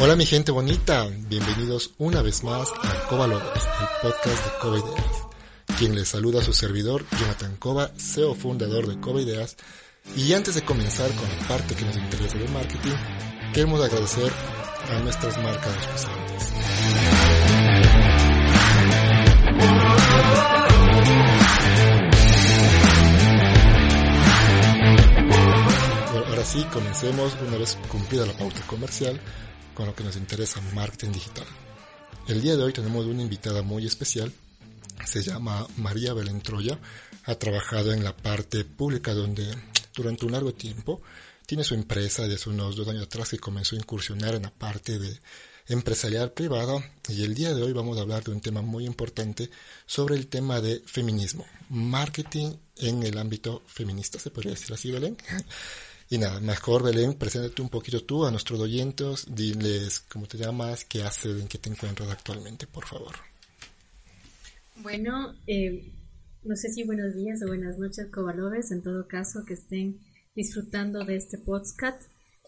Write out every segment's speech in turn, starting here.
Hola mi gente bonita, bienvenidos una vez más a Coba Logos, el podcast de Coba Ideas. Quien les saluda a su servidor, Jonathan Coba, CEO fundador de Coba Ideas. Y antes de comenzar con la parte que nos interesa del marketing, queremos agradecer a nuestras marcas responsables. Bueno, ahora sí, comencemos una vez cumplida la pauta comercial con lo que nos interesa, marketing digital. El día de hoy tenemos una invitada muy especial, se llama María Belén Troya, ha trabajado en la parte pública donde durante un largo tiempo tiene su empresa desde unos dos años atrás que comenzó a incursionar en la parte de empresarial privada y el día de hoy vamos a hablar de un tema muy importante sobre el tema de feminismo, marketing en el ámbito feminista, se podría decir así, Belén. Y nada, mejor Belén, preséntate un poquito tú a nuestros oyentes, diles cómo te llamas, qué haces, en qué te encuentras actualmente, por favor. Bueno, eh, no sé si buenos días o buenas noches, Cobalobes, en todo caso que estén disfrutando de este podcast.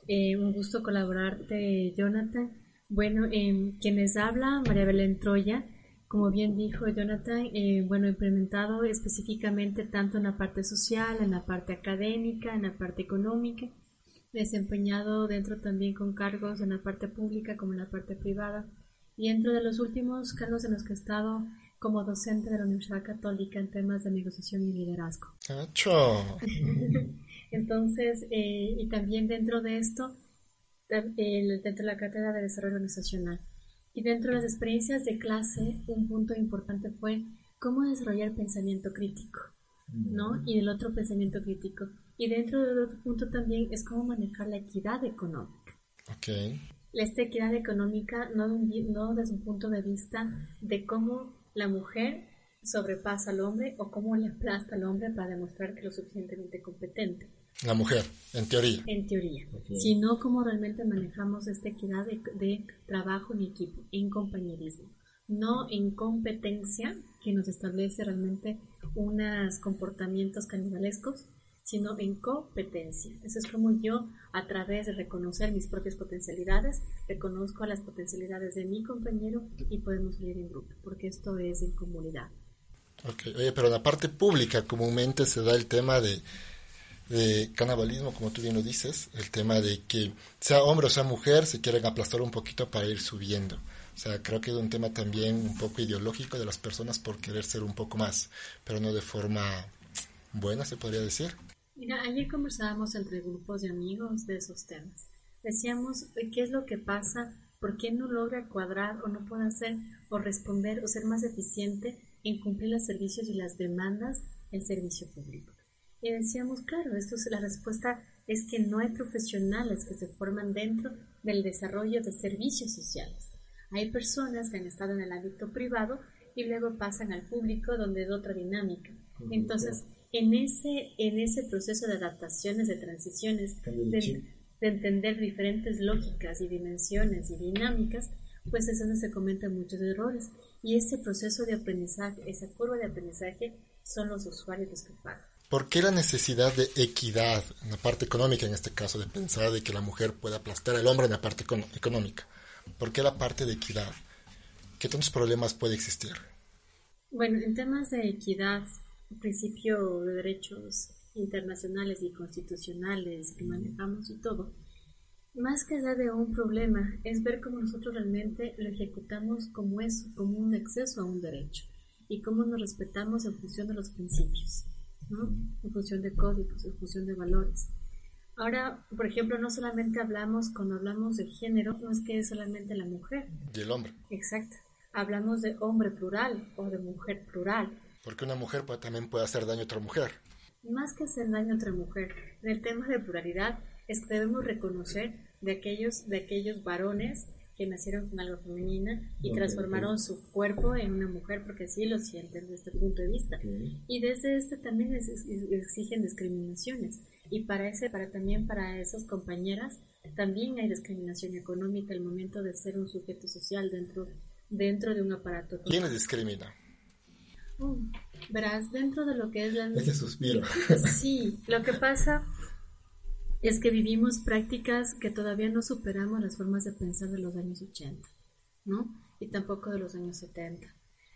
Eh, un gusto colaborarte, Jonathan. Bueno, eh, quienes habla, María Belén Troya, como bien dijo Jonathan, eh, bueno, implementado específicamente tanto en la parte social, en la parte académica, en la parte económica, desempeñado dentro también con cargos en la parte pública como en la parte privada, y dentro de los últimos cargos en los que he estado como docente de la Universidad Católica en temas de negociación y liderazgo. ¡Cacho! Entonces, eh, y también dentro de esto, eh, dentro de la Cátedra de Desarrollo Organizacional. Y dentro de las experiencias de clase, un punto importante fue cómo desarrollar pensamiento crítico, ¿no? Y el otro pensamiento crítico. Y dentro del otro punto también es cómo manejar la equidad económica. Ok. Esta equidad económica no, no desde un punto de vista de cómo la mujer sobrepasa al hombre o cómo le aplasta al hombre para demostrar que es lo suficientemente competente. La mujer, en teoría. En teoría. Sino cómo realmente manejamos esta equidad de, de, trabajo en equipo, en compañerismo. No en competencia, que nos establece realmente unos comportamientos canibalescos, sino en competencia. Eso es como yo, a través de reconocer mis propias potencialidades, reconozco las potencialidades de mi compañero y podemos ir en grupo, porque esto es en comunidad. Ok, oye, pero en la parte pública comúnmente se da el tema de de canibalismo, como tú bien lo dices, el tema de que sea hombre o sea mujer, se quieren aplastar un poquito para ir subiendo. O sea, creo que es un tema también un poco ideológico de las personas por querer ser un poco más, pero no de forma buena, se podría decir. Mira, ayer conversábamos entre grupos de amigos de esos temas. Decíamos, ¿qué es lo que pasa? ¿Por qué no logra cuadrar o no puede hacer o responder o ser más eficiente en cumplir los servicios y las demandas del servicio público? Y decíamos, claro, esto es, la respuesta es que no hay profesionales que se forman dentro del desarrollo de servicios sociales. Hay personas que han estado en el ámbito privado y luego pasan al público donde es otra dinámica. Entonces, en ese, en ese proceso de adaptaciones, de transiciones, de, de entender diferentes lógicas y dimensiones y dinámicas, pues es donde se cometen muchos errores. Y ese proceso de aprendizaje, esa curva de aprendizaje, son los usuarios los que pagan. ¿Por qué la necesidad de equidad en la parte económica, en este caso, de pensar de que la mujer pueda aplastar al hombre en la parte económica? ¿Por qué la parte de equidad? ¿Qué tantos problemas puede existir? Bueno, en temas de equidad, principio de derechos internacionales y constitucionales que manejamos y todo, más que hablar de un problema, es ver cómo nosotros realmente lo ejecutamos como eso, como un acceso a un derecho y cómo nos respetamos en función de los principios. En función de códigos, en función de valores. Ahora, por ejemplo, no solamente hablamos, cuando hablamos de género, no es que es solamente la mujer. Y el hombre. Exacto. Hablamos de hombre plural o de mujer plural. Porque una mujer también puede hacer daño a otra mujer. Más que hacer daño a otra mujer, en el tema de pluralidad es que debemos reconocer de aquellos, de aquellos varones que nacieron con algo femenina y transformaron su cuerpo en una mujer porque así lo sienten desde este punto de vista. Y desde este también exigen discriminaciones. Y para ese, para también para esas compañeras, también hay discriminación económica al momento de ser un sujeto social dentro, dentro de un aparato. ¿Quién les discrimina? Mm, verás, dentro de lo que es la... Ese suspiro. Sí, lo que pasa es que vivimos prácticas que todavía no superamos las formas de pensar de los años 80, ¿no? Y tampoco de los años 70,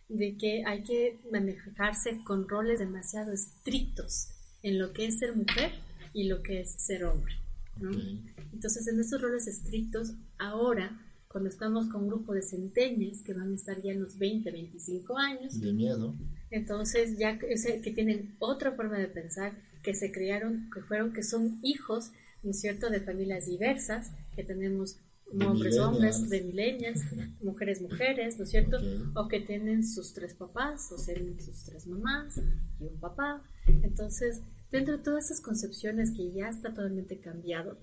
de que hay que manejarse con roles demasiado estrictos en lo que es ser mujer y lo que es ser hombre, ¿no? Entonces, en esos roles estrictos, ahora, cuando estamos con un grupo de centenias que van a estar ya en los 20, 25 años, de miedo, entonces ya que tienen otra forma de pensar, que se criaron, que fueron, que son hijos, ¿no es cierto?, de familias diversas, que tenemos hombres, hombres, de milenias, mujeres, mujeres, ¿no es cierto? O que tienen sus tres papás, o tienen sus tres mamás y un papá. Entonces, dentro de todas esas concepciones que ya está totalmente cambiado,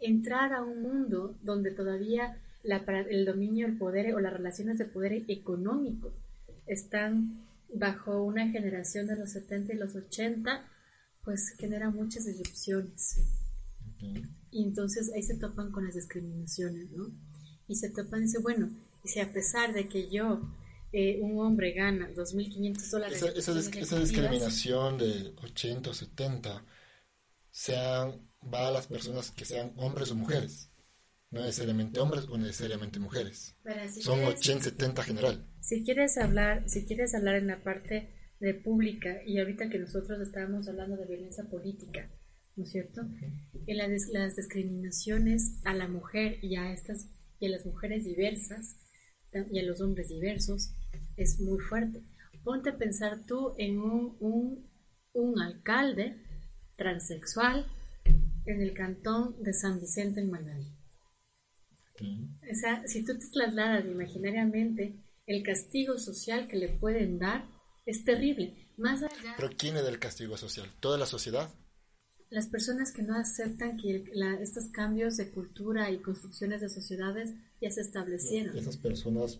entrar a un mundo donde todavía la, el dominio, el poder o las relaciones de poder económico están bajo una generación de los 70 y los 80 pues genera muchas disrupciones. Y entonces ahí se topan con las discriminaciones, ¿no? Y se topan y dicen, bueno, y si a pesar de que yo, eh, un hombre gana 2.500 dólares... Esa, esa, discriminación de 80 o 70 sean, va a las personas que sean hombres o mujeres. No necesariamente hombres o necesariamente mujeres. Son 80-70 general. Si quieres hablar, si quieres hablar en la parte de pública y ahorita que nosotros estábamos hablando de violencia política, ¿no es cierto? En las, discriminaciones a la mujer y a estas y a las mujeres diversas y a los hombres diversos es muy fuerte. Ponte a pensar tú en un, un, un alcalde transexual en el cantón de San Vicente en Manaví. O sea, si tú te trasladas imaginariamente el castigo social que le pueden dar es terrible. Más allá. Pero ¿quién es el castigo social? ¿Toda la sociedad? Las personas que no aceptan que estos cambios de cultura y construcciones de sociedades ya se establecieron. Esas personas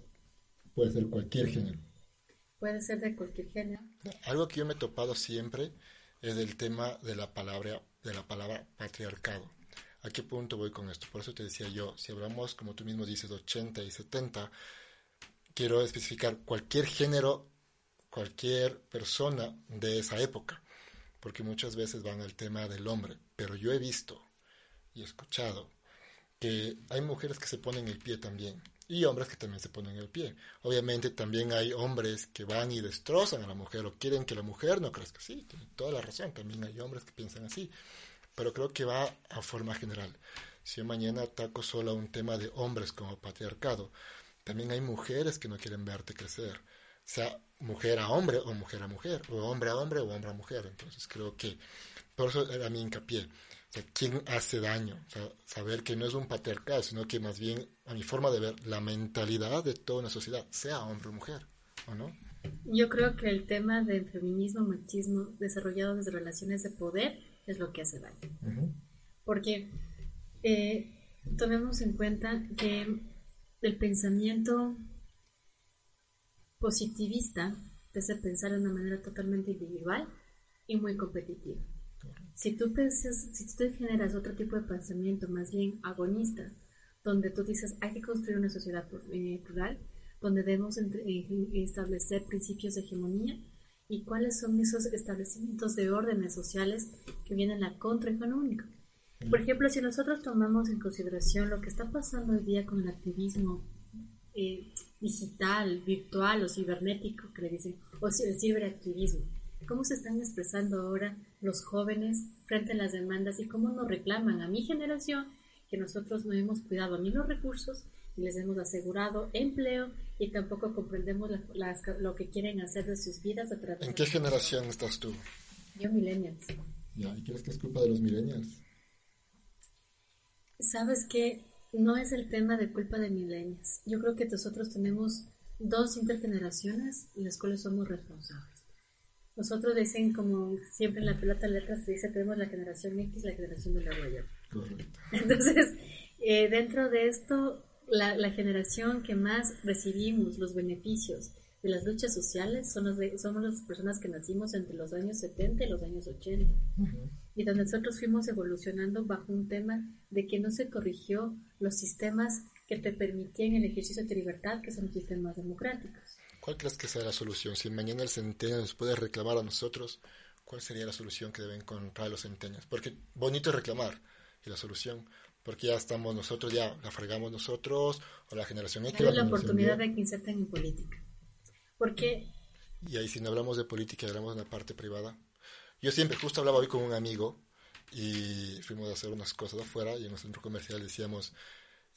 puede ser cualquier género. Puede ser de cualquier género. Algo que yo me he topado siempre es el tema de la palabra, de la palabra patriarcado. ¿A qué punto voy con esto? Por eso te decía yo, si hablamos, como tú mismo dices, de 80 y 70, quiero especificar cualquier género cualquier persona de esa época, porque muchas veces van al tema del hombre, pero yo he visto y escuchado que hay mujeres que se ponen el pie también y hombres que también se ponen el pie. Obviamente también hay hombres que van y destrozan a la mujer o quieren que la mujer no crezca. Sí, tiene toda la razón, también hay hombres que piensan así, pero creo que va a forma general. Si mañana ataco solo a un tema de hombres como patriarcado, también hay mujeres que no quieren verte crecer sea mujer a hombre o mujer a mujer, o hombre a hombre o hombre a mujer. Entonces creo que por eso era mi hincapié. O ¿quién hace daño? saber que no es un patriarcado, sino que más bien, a mi forma de ver, la mentalidad de toda una sociedad, sea hombre o mujer, ¿o no? Yo creo que el tema del feminismo, machismo desarrollado desde relaciones de poder es lo que hace daño. Porque eh, tomemos en cuenta que el pensamiento positivista te hace pensar de una manera totalmente individual y muy competitiva. Si tú, piensas, si tú generas otro tipo de pensamiento más bien agonista, donde tú dices hay que construir una sociedad eh, plural, donde debemos eh, establecer principios de hegemonía y cuáles son esos establecimientos de órdenes sociales que vienen a la contraeconómico. Por ejemplo, si nosotros tomamos en consideración lo que está pasando hoy día con el activismo eh, digital, virtual o cibernético, que le dicen, o el ciberactivismo. ¿Cómo se están expresando ahora los jóvenes frente a las demandas y cómo nos reclaman a mi generación que nosotros no hemos cuidado ni los recursos ni les hemos asegurado empleo y tampoco comprendemos lo que quieren hacer de sus vidas a través ¿En qué generación estás tú? Yo millennials. ¿y crees que es culpa de los millennials? ¿Sabes qué? No es el tema de culpa de milenios. Yo creo que nosotros tenemos dos intergeneraciones en las cuales somos responsables. Nosotros dicen, como siempre en la pelota de letras se dice, tenemos la generación X, la generación de la huella. Entonces, eh, dentro de esto, la, la generación que más recibimos los beneficios de las luchas sociales son los somos las personas que nacimos entre los años 70 y los años 80. Y donde nosotros fuimos evolucionando bajo un tema de que no se corrigió los sistemas que te permitían el ejercicio de libertad, que son sistemas democráticos. ¿Cuál crees que sea la solución? Si mañana el centenio nos puede reclamar a nosotros, ¿cuál sería la solución que deben encontrar los centenios? Porque bonito es reclamar, y la solución, porque ya estamos nosotros, ya la fregamos nosotros, o la generación X. la oportunidad de que inserten en política. Porque... Y ahí si no hablamos de política, hablamos de una parte privada. Yo siempre, justo hablaba hoy con un amigo, y fuimos a hacer unas cosas afuera, y en un centro comercial decíamos,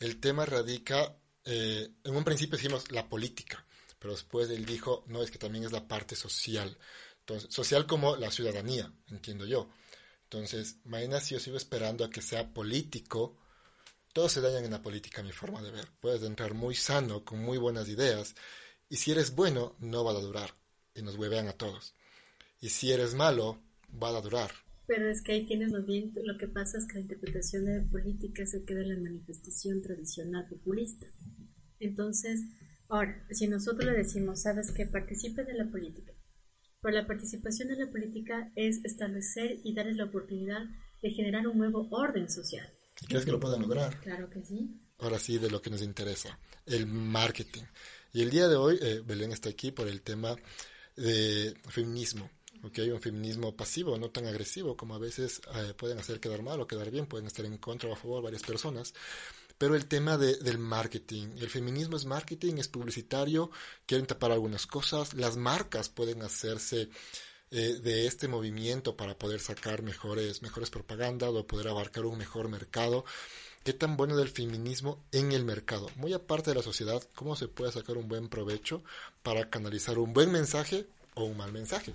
el tema radica, eh, en un principio decimos la política, pero después él dijo, no, es que también es la parte social. Entonces, social como la ciudadanía, entiendo yo. Entonces, mañana si yo sigo esperando a que sea político, todos se dañan en la política, mi forma de ver. Puedes entrar muy sano, con muy buenas ideas, y si eres bueno, no va a durar, y nos huevean a todos. Y si eres malo, va a durar. Pero es que ahí tienes lo bien, lo que pasa es que la interpretación de política se queda en la manifestación tradicional populista. Entonces, ahora, si nosotros le decimos, sabes que participe de la política, pero la participación de la política es establecer y darles la oportunidad de generar un nuevo orden social. ¿Crees que lo pueden lograr? Claro que sí. Ahora sí, de lo que nos interesa, el marketing. Y el día de hoy, eh, Belén está aquí por el tema de feminismo. Okay, un feminismo pasivo, no tan agresivo como a veces eh, pueden hacer quedar mal o quedar bien, pueden estar en contra o a favor varias personas. Pero el tema de, del marketing, el feminismo es marketing, es publicitario, quieren tapar algunas cosas, las marcas pueden hacerse eh, de este movimiento para poder sacar mejores, mejores propagandas o poder abarcar un mejor mercado. ¿Qué tan bueno del feminismo en el mercado? Muy aparte de la sociedad, ¿cómo se puede sacar un buen provecho para canalizar un buen mensaje o un mal mensaje?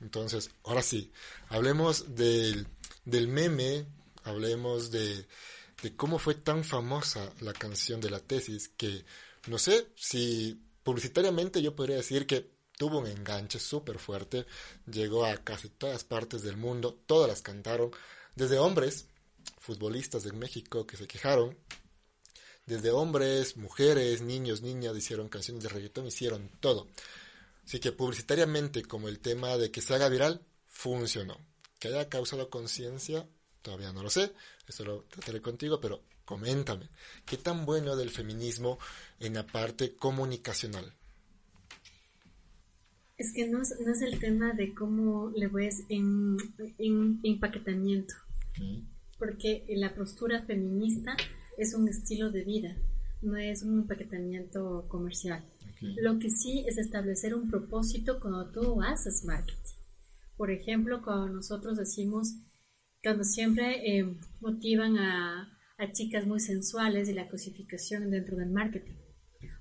Entonces, ahora sí, hablemos del, del meme, hablemos de, de cómo fue tan famosa la canción de la tesis que no sé si publicitariamente yo podría decir que tuvo un enganche súper fuerte, llegó a casi todas partes del mundo, todas las cantaron, desde hombres, futbolistas de México que se quejaron, desde hombres, mujeres, niños, niñas hicieron canciones de reggaetón, hicieron todo. Así que publicitariamente como el tema de que se haga viral, funcionó. Que haya causado conciencia, todavía no lo sé, eso lo trataré contigo, pero coméntame, ¿qué tan bueno del feminismo en la parte comunicacional? Es que no es, no es el tema de cómo le ves en, en empaquetamiento, porque la postura feminista es un estilo de vida, no es un empaquetamiento comercial. Lo que sí es establecer un propósito cuando tú haces marketing. Por ejemplo, cuando nosotros decimos cuando siempre eh, motivan a, chicas muy sensuales y la cosificación dentro del marketing.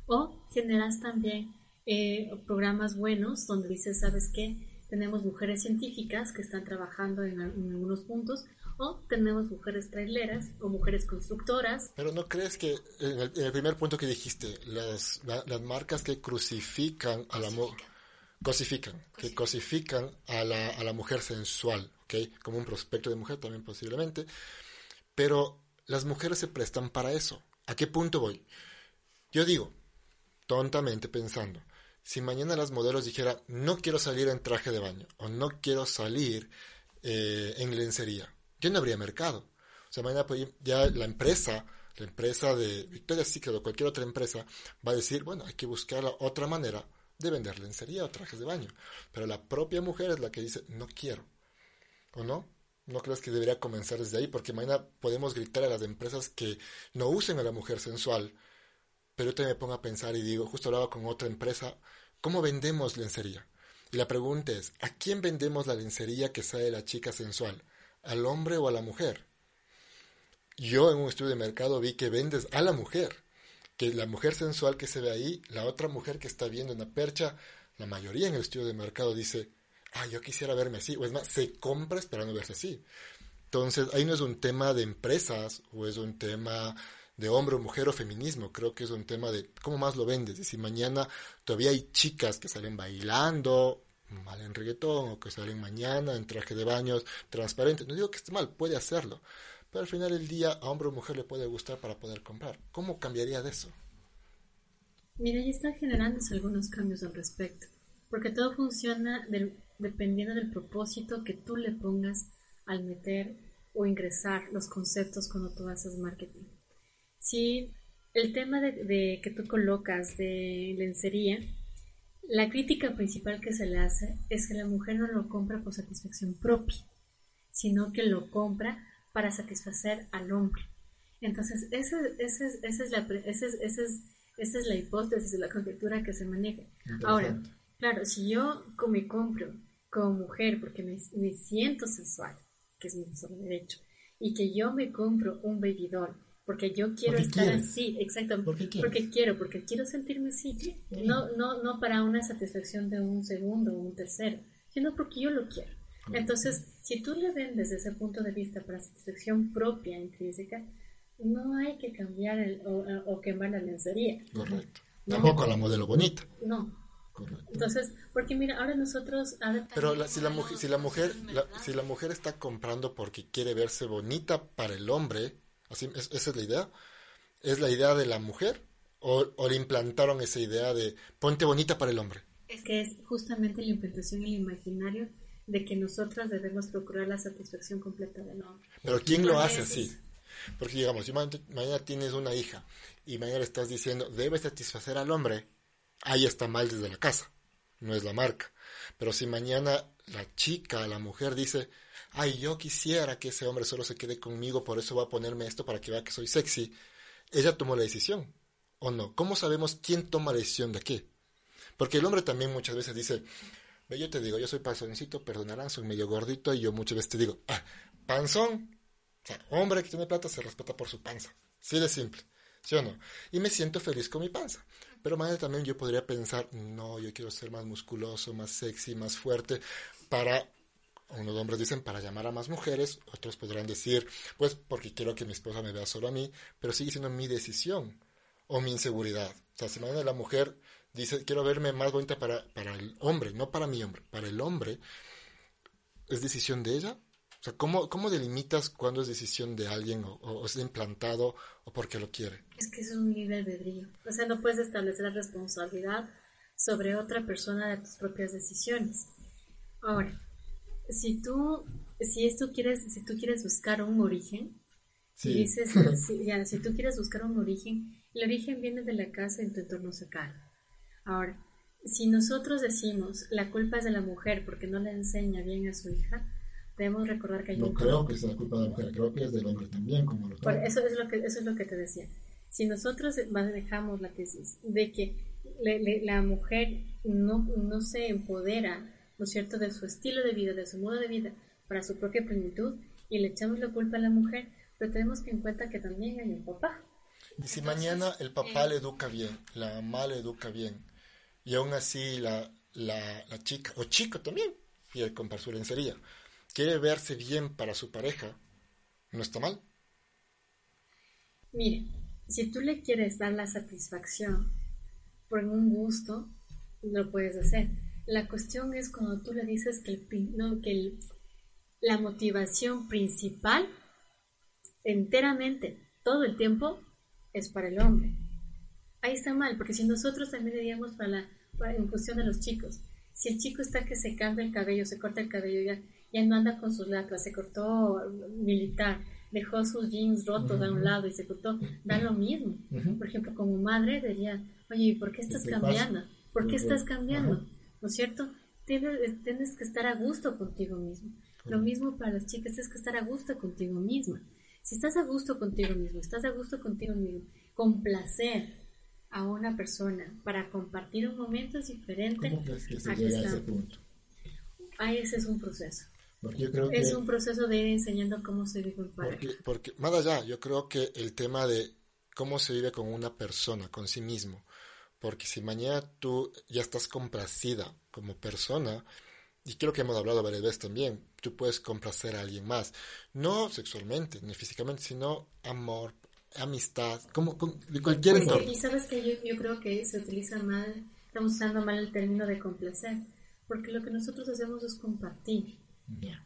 O generas también eh, programas buenos donde dices, ¿sabes qué? Tenemos mujeres científicas que están trabajando en, algunos puntos o tenemos mujeres traileras o mujeres constructoras. Pero ¿no crees que en el, primer punto que dijiste, las, las marcas que crucifican a la mujer, cosifican, que cosifican a la, a la mujer sensual, como un prospecto de mujer también posiblemente. Pero las mujeres se prestan para eso. ¿A qué punto voy? Yo digo, tontamente pensando, si mañana las modelos dijeran, no quiero salir en traje de baño o no quiero salir eh, en lencería, ya no habría mercado. O sea, mañana ya la empresa, la empresa de Victoria's Secret o cualquier otra empresa va a decir, bueno, hay que buscar otra manera de vender lencería o trajes de baño. Pero la propia mujer es la que dice, no quiero. ¿O no? ¿No crees que debería comenzar desde ahí? Porque mañana podemos gritar a las empresas que no usen a la mujer sensual. Pero yo también me pongo a pensar y digo, justo hablaba con otra empresa, ¿cómo vendemos lencería? Y la pregunta es, ¿a quién vendemos la lencería que sale la chica sensual? ¿Al hombre o a la mujer? Yo en un estudio de mercado vi que vendes a la mujer, que la mujer sensual que se ve ahí, la otra mujer que está viendo una percha, la mayoría en el estudio de mercado dice, ah, yo quisiera verme así, o es más, se compra esperando verse así. Entonces, ahí no es un tema de empresas, o es un tema de hombre o mujer o feminismo, creo que es un tema de cómo más lo vendes. Si mañana todavía hay chicas que salen bailando mal en reggaetón, o que salen mañana en traje de baños transparente, no digo que esté mal, puede hacerlo, pero al final del día a hombre o mujer le puede gustar para poder comprar. ¿Cómo cambiaría de eso? Mira, ya están generándose algunos cambios al respecto, porque todo funciona dependiendo del propósito que tú le pongas al meter o ingresar los conceptos cuando tú haces marketing. Si el tema de, que tú colocas de lencería, la crítica principal que se le hace es que la mujer no lo compra por satisfacción propia, sino que lo compra para satisfacer al hombre. Entonces, esa, esa, esa es, la, esa, es, esa es la hipótesis de la conjetura que se maneja. Ahora, claro, si yo me compro como mujer porque me, me siento sensual, que es mi solo derecho, y que yo me compro un bebidor porque yo quiero estar así, exacto, porque quiero, porque quiero sentirme así, no, no, no para una satisfacción de un segundo o un tercero, sino porque yo lo quiero. Entonces, si tú le vendes desde ese punto de vista para satisfacción propia, intrínseca, no hay que cambiar el, o, quemar la lencería. Correcto. Tampoco la modelo bonita. No. Correcto. Entonces, porque mira, ahora nosotros... Pero si la mujer, si la mujer, si la mujer está comprando porque quiere verse bonita para el hombre, así, esa es la idea, es la idea de la mujer o, o le implantaron esa idea de ponte bonita para el hombre. Es que es justamente la implantación en el imaginario de que nosotras debemos procurar la satisfacción completa del hombre. Pero ¿quién lo hace así? Porque digamos, si mañana tienes una hija y mañana estás diciendo, debe satisfacer al hombre, ahí está mal desde la casa, no es la marca. Pero si mañana la chica, la mujer dice, ay, yo quisiera que ese hombre solo se quede conmigo, por eso va a ponerme esto para que vea que soy sexy, ella tomó la decisión, ¿o no? ¿Cómo sabemos quién toma la decisión de qué? Porque el hombre también muchas veces dice, yo te digo, yo soy panzoncito, perdonarán, soy medio gordito, y yo muchas veces te digo, ah, panzón, sea, hombre que tiene plata se respeta por su panza. Sí de simple. ¿Sí o no? Y me siento feliz con mi panza. Pero mañana también yo podría pensar, no, yo quiero ser más musculoso, más sexy, más fuerte, para, unos hombres dicen, para llamar a más mujeres, otros podrán decir, pues porque quiero que mi esposa me vea solo a mí, pero sigue siendo mi decisión o mi inseguridad. O sea, si mañana la mujer dice, quiero verme más bonita para, para el hombre, no para mi hombre, para el hombre, ¿es decisión de ella? O sea, ¿cómo, cómo delimitas cuándo es decisión de alguien o, es implantado o porque lo quiere? Es que es un libre albedrío. O sea, no puedes establecer responsabilidad sobre otra persona de tus propias decisiones. Ahora, si tú, si esto quieres, si tú quieres buscar un origen, si dices, si, ya, si tú quieres buscar un origen, el origen viene de la casa en tu entorno cercano. Ahora, si nosotros decimos la culpa es de la mujer porque no le enseña bien a su hija, debemos recordar que hay no creo que sea culpa de la mujer, creo que es del hombre también, como lo eso es lo que Eso es lo que te decía. Si nosotros manejamos la tesis de que la mujer no, no se empodera, ¿no es cierto?, de su estilo de vida, de su modo de vida, para su propia plenitud, y le echamos la culpa a la mujer, pero tenemos que en cuenta que también hay un papá. Y si mañana el papá eh, le educa bien, la mamá le educa bien, y aún así la, la, la chica, o chico también, quiere comprar su lencería, quiere verse bien para su pareja, no está mal. Mire, si tú le quieres dar la satisfacción por un gusto, lo puedes hacer. La cuestión es cuando tú le dices que, que la motivación principal, enteramente, todo el tiempo, es para el hombre. Ahí está mal, porque si nosotros también diríamos para la, en función de los chicos, si el chico está que se cambia el cabello, se corta el cabello ya, ya no anda con sus lacras, se cortó militar, dejó sus jeans rotos a un lado y se cortó, da lo mismo. Por ejemplo, como madre diría, oye, ¿por qué estás cambiando? ¿Por qué estás cambiando? ¿No es cierto? Tienes, tienes, que estar a gusto contigo mismo. Lo mismo para las chicas, tienes que estar a gusto contigo misma. Si estás a gusto contigo mismo, estás a gusto contigo mismo, complacer a una persona para compartir un momento diferente, aquí está. Ahí ese es un proceso es un proceso de ir enseñando cómo se vive con pareja. Porque, porque, más allá, yo creo que el tema de cómo se vive con una persona, con sí mismo, porque si mañana tú ya estás complacida como persona, y creo que hemos hablado varias veces también, tú puedes complacer a alguien más, no sexualmente ni físicamente, sino amor, amistad, como, de cualquier pues entorno. Y sabes que yo, yo creo que se utiliza mal, estamos usando mal el término de complacer, porque lo que nosotros hacemos es compartir.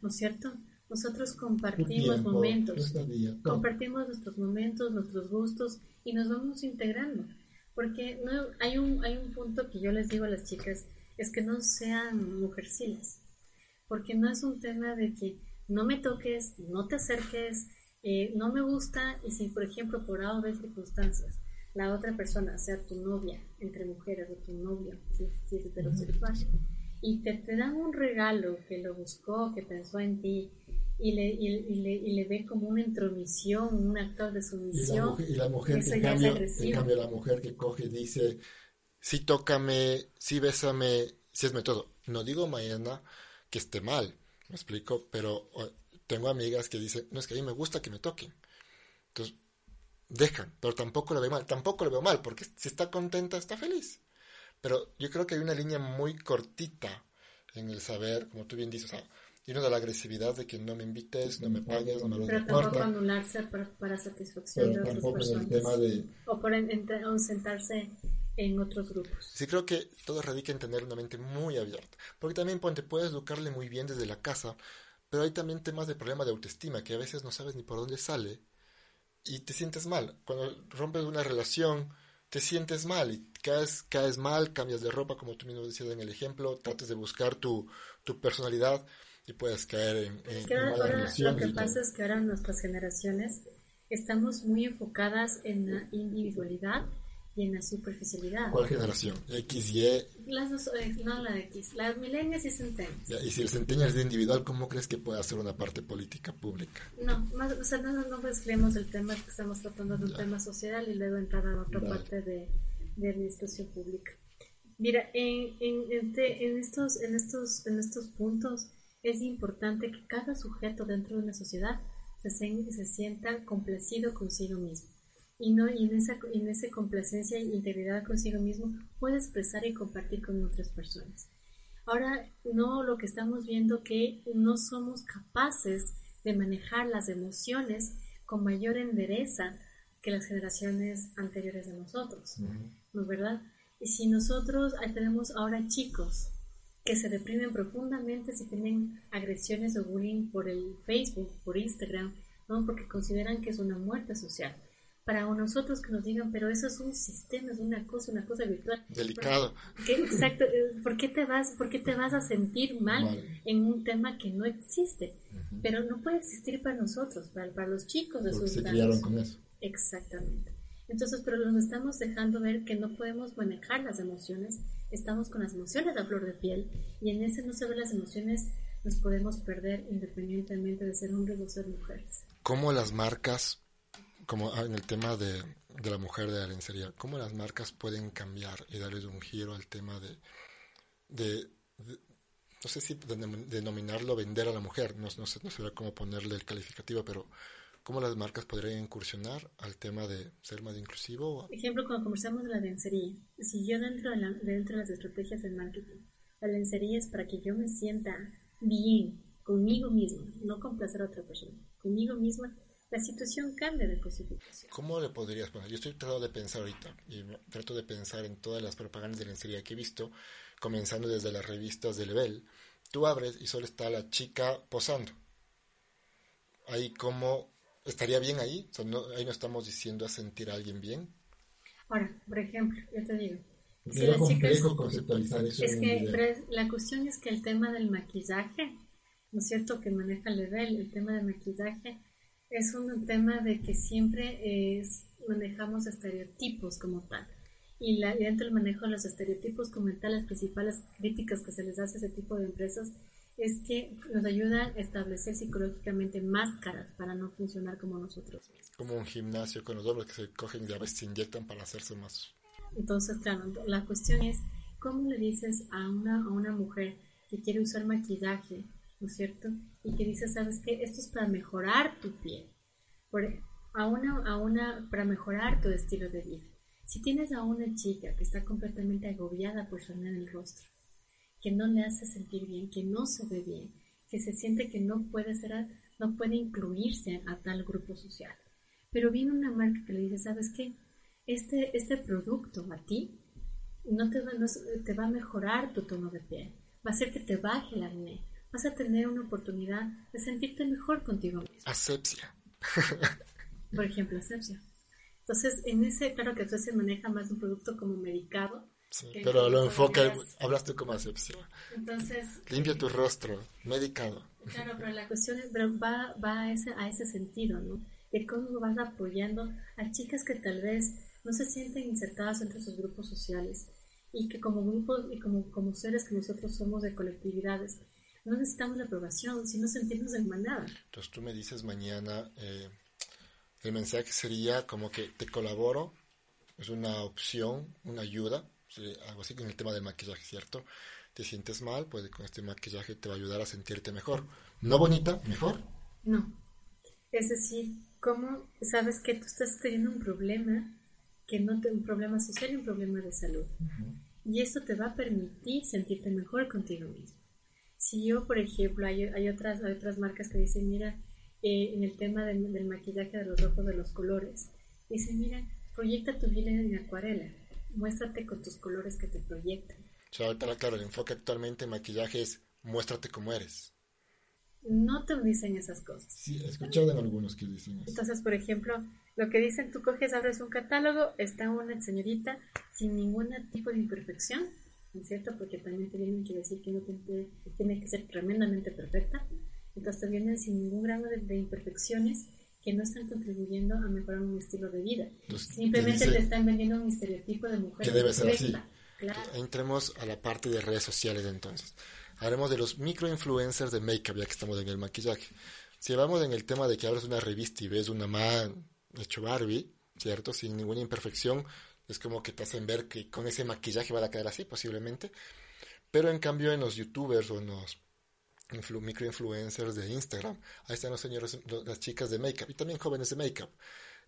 ¿no es cierto? Nosotros compartimos momentos, compartimos nuestros momentos, nuestros gustos y nos vamos integrando. Porque no, hay, un, hay un punto que yo les digo a las chicas, es que no sean mujercilas. Porque no es un tema de que no me toques, no te acerques, eh, no me gusta y si por ejemplo por A o B circunstancias la otra persona, sea tu novia, entre mujeres o tu novio, si, si es heterosexual, y te, te dan un regalo que lo buscó, que pensó en ti, y le, y, le, y le ve como una intromisión, un acto de sumisión. Y la mujer, y la mujer que cambia, cambio, la mujer que coge y dice, sí tócame, sí bésame, sí esme todo. No digo mañana que esté mal, me explico, pero tengo amigas que dicen, no es que a mí me gusta que me toquen. Entonces, dejan, pero tampoco lo veo mal, tampoco lo veo mal, porque si está contenta, está feliz. Pero yo creo que hay una línea muy cortita en el saber, como tú bien dices, o sea, y no de la agresividad de que no me invites, no me pagues, no me lo Pero tampoco anularse para, para satisfacción de otras personas. tema de... O por sentarse en otros grupos. Sí, creo que todo radica en tener una mente muy abierta. Porque también te puedes educarle muy bien desde la casa, pero hay también temas de problema de autoestima que a veces no sabes ni por dónde sale y te sientes mal. Cuando rompes una relación, te sientes mal y caes, caes mal, cambias de ropa, como tú mismo decías en el ejemplo, trates de buscar tu, tu personalidad y puedes caer en, en, ahora, Lo que pasa es que ahora nuestras generaciones estamos muy enfocadas en la individualidad y en la superficialidad. ¿Cuál generación? X, Y. Las dos, eh, no la de X, las milenias y centenias. y si el centennial es de individual, ¿cómo crees que puede hacer una parte política pública? No, más, o sea, no, no mezclemos el tema que estamos tratando de un tema social y luego entrar a otra parte de, de, administración pública. Mira, en, en, en, estos, en, estos, en estos puntos es importante que cada sujeto dentro de una sociedad se, se sienta complacido consigo mismo y, no, y en, esa, en esa complacencia e integridad consigo mismo puede expresar y compartir con otras personas. Ahora, no lo que estamos viendo que no somos capaces de manejar las emociones con mayor endereza que las generaciones anteriores de nosotros, ¿no es verdad? Y si nosotros tenemos ahora chicos que se deprimen profundamente si tienen agresiones o bullying por el Facebook, por Instagram, ¿no? porque consideran que es una muerte social para nosotros que nos digan, pero eso es un sistema, es una cosa, una cosa virtual. Delicado. exacto, eh, ¿por qué, te vas, ¿por qué te vas a sentir mal en un tema que no existe? Pero no puede existir para nosotros, para, para los chicos de sus se criaron con eso. Exactamente. Entonces, pero nos estamos dejando ver que no podemos manejar las emociones, estamos con las emociones a flor de piel y en ese no se ven las emociones, nos podemos perder independientemente de ser hombres o ser mujeres. ¿Cómo las marcas como en el tema de, la mujer de la lencería, ¿cómo las marcas pueden cambiar y darles un giro al tema de, de, no sé si denominarlo vender a la mujer, no, no, sé, no sé cómo ponerle el calificativo, pero ¿cómo las marcas podrían incursionar al tema de ser más inclusivo? Por ejemplo, cuando conversamos de la lencería, si yo dentro de, la, dentro de las estrategias del marketing, la lencería es para que yo me sienta bien conmigo misma, no complacer a otra persona, conmigo misma la situación cambia de cosificación. ¿Cómo le podrías poner? Yo estoy tratando de pensar ahorita y trato de pensar en todas las propagandas de lencería que he visto, comenzando desde las revistas de Level. Tú abres y solo está la chica posando. Ahí como estaría bien ahí, ahí no estamos diciendo a sentir a alguien bien. Ahora, por ejemplo, yo te digo, si chicas, conceptualizar eso es que la cuestión es que el tema del maquillaje, ¿no es cierto? Que maneja Level, el tema del maquillaje es un tema de que siempre es, manejamos estereotipos como tal. Y, la, dentro del manejo de los estereotipos como tal, las principales críticas que se les hace a ese tipo de empresas es que nos ayudan a establecer psicológicamente máscaras para no funcionar como nosotros mismos. Como un gimnasio con los hombres que se cogen y a veces se inyectan para hacerse más. Entonces, claro, la cuestión es, ¿cómo le dices a una, a una mujer que quiere usar maquillaje ¿no es cierto? Y que dice, ¿sabes qué? Esto es para mejorar tu piel, por, a una, a una, para mejorar tu estilo de vida. Si tienes a una chica que está completamente agobiada por su en el rostro, que no le hace sentir bien, que no se ve bien, que se siente que no puede ser, no puede incluirse a tal grupo social. Pero viene una marca que le dice, ¿sabes qué? Este, este producto a ti no te, va, no, te va a mejorar tu tono de piel, va a hacer que te baje el acné, vas a tener una oportunidad de sentirte mejor contigo mismo. Asepsia. Por ejemplo, asepsia. Entonces, en ese, claro que entonces se maneja más un producto como medicado. Sí, pero lo enfoca, podrías- hablaste como asepsia. Entonces, Limpia tu rostro, medicado. Claro, pero la cuestión es, pero va, va a, ese, a ese sentido, ¿no? De cómo vas apoyando a chicas que tal vez no se sienten insertadas entre sus grupos sociales y que como grupos y como, como seres que nosotros somos de colectividades, no necesitamos la aprobación, sino sentirnos en manada. Entonces tú me dices mañana, eh, el mensaje sería como que te colaboro, es una opción, una ayuda, sí, algo así con el tema del maquillaje, ¿cierto? Te sientes mal, pues con este maquillaje te va a ayudar a sentirte mejor. No bonita, mejor. No. Es decir, ¿cómo sabes que tú estás teniendo un problema, que no te, un problema social y un problema de salud? Y esto te va a permitir sentirte mejor contigo mismo. Si yo, por ejemplo, hay, hay otras, hay otras marcas que dicen, mira, eh, en el tema del, del maquillaje de los rojos, de los colores, dicen, mira, proyecta tu vida en acuarela, muéstrate con tus colores que te proyectan. O sea, ahorita, claro, el enfoque actualmente en maquillaje es muéstrate como eres. No te dicen esas cosas. Sí, he escuchado en algunos que dicen eso. Entonces, por ejemplo, lo que dicen, tú coges, abres un catálogo, está una señorita sin ningún tipo de imperfección, ¿no es cierto? Porque también te vienen que decir que no tiene, tiene que ser tremendamente perfecta. Entonces te vienen sin ningún grado de, de imperfecciones que no están contribuyendo a mejorar un estilo de vida. Simplemente te dice te están vendiendo un estereotipo de mujer que debe ser así. Claro. Entremos a la parte de redes sociales entonces. Haremos de los microinfluencers de make-up, ya que estamos en el maquillaje. Si vamos en el tema de que abres una revista y ves una man hecho Barbie, ¿cierto? Sin ninguna imperfección, es como que te hacen ver que con ese maquillaje va a quedar así, posiblemente. Pero en cambio en los youtubers o en los microinfluencers de Instagram, ahí están los señores, las chicas de make-up y también jóvenes de make-up.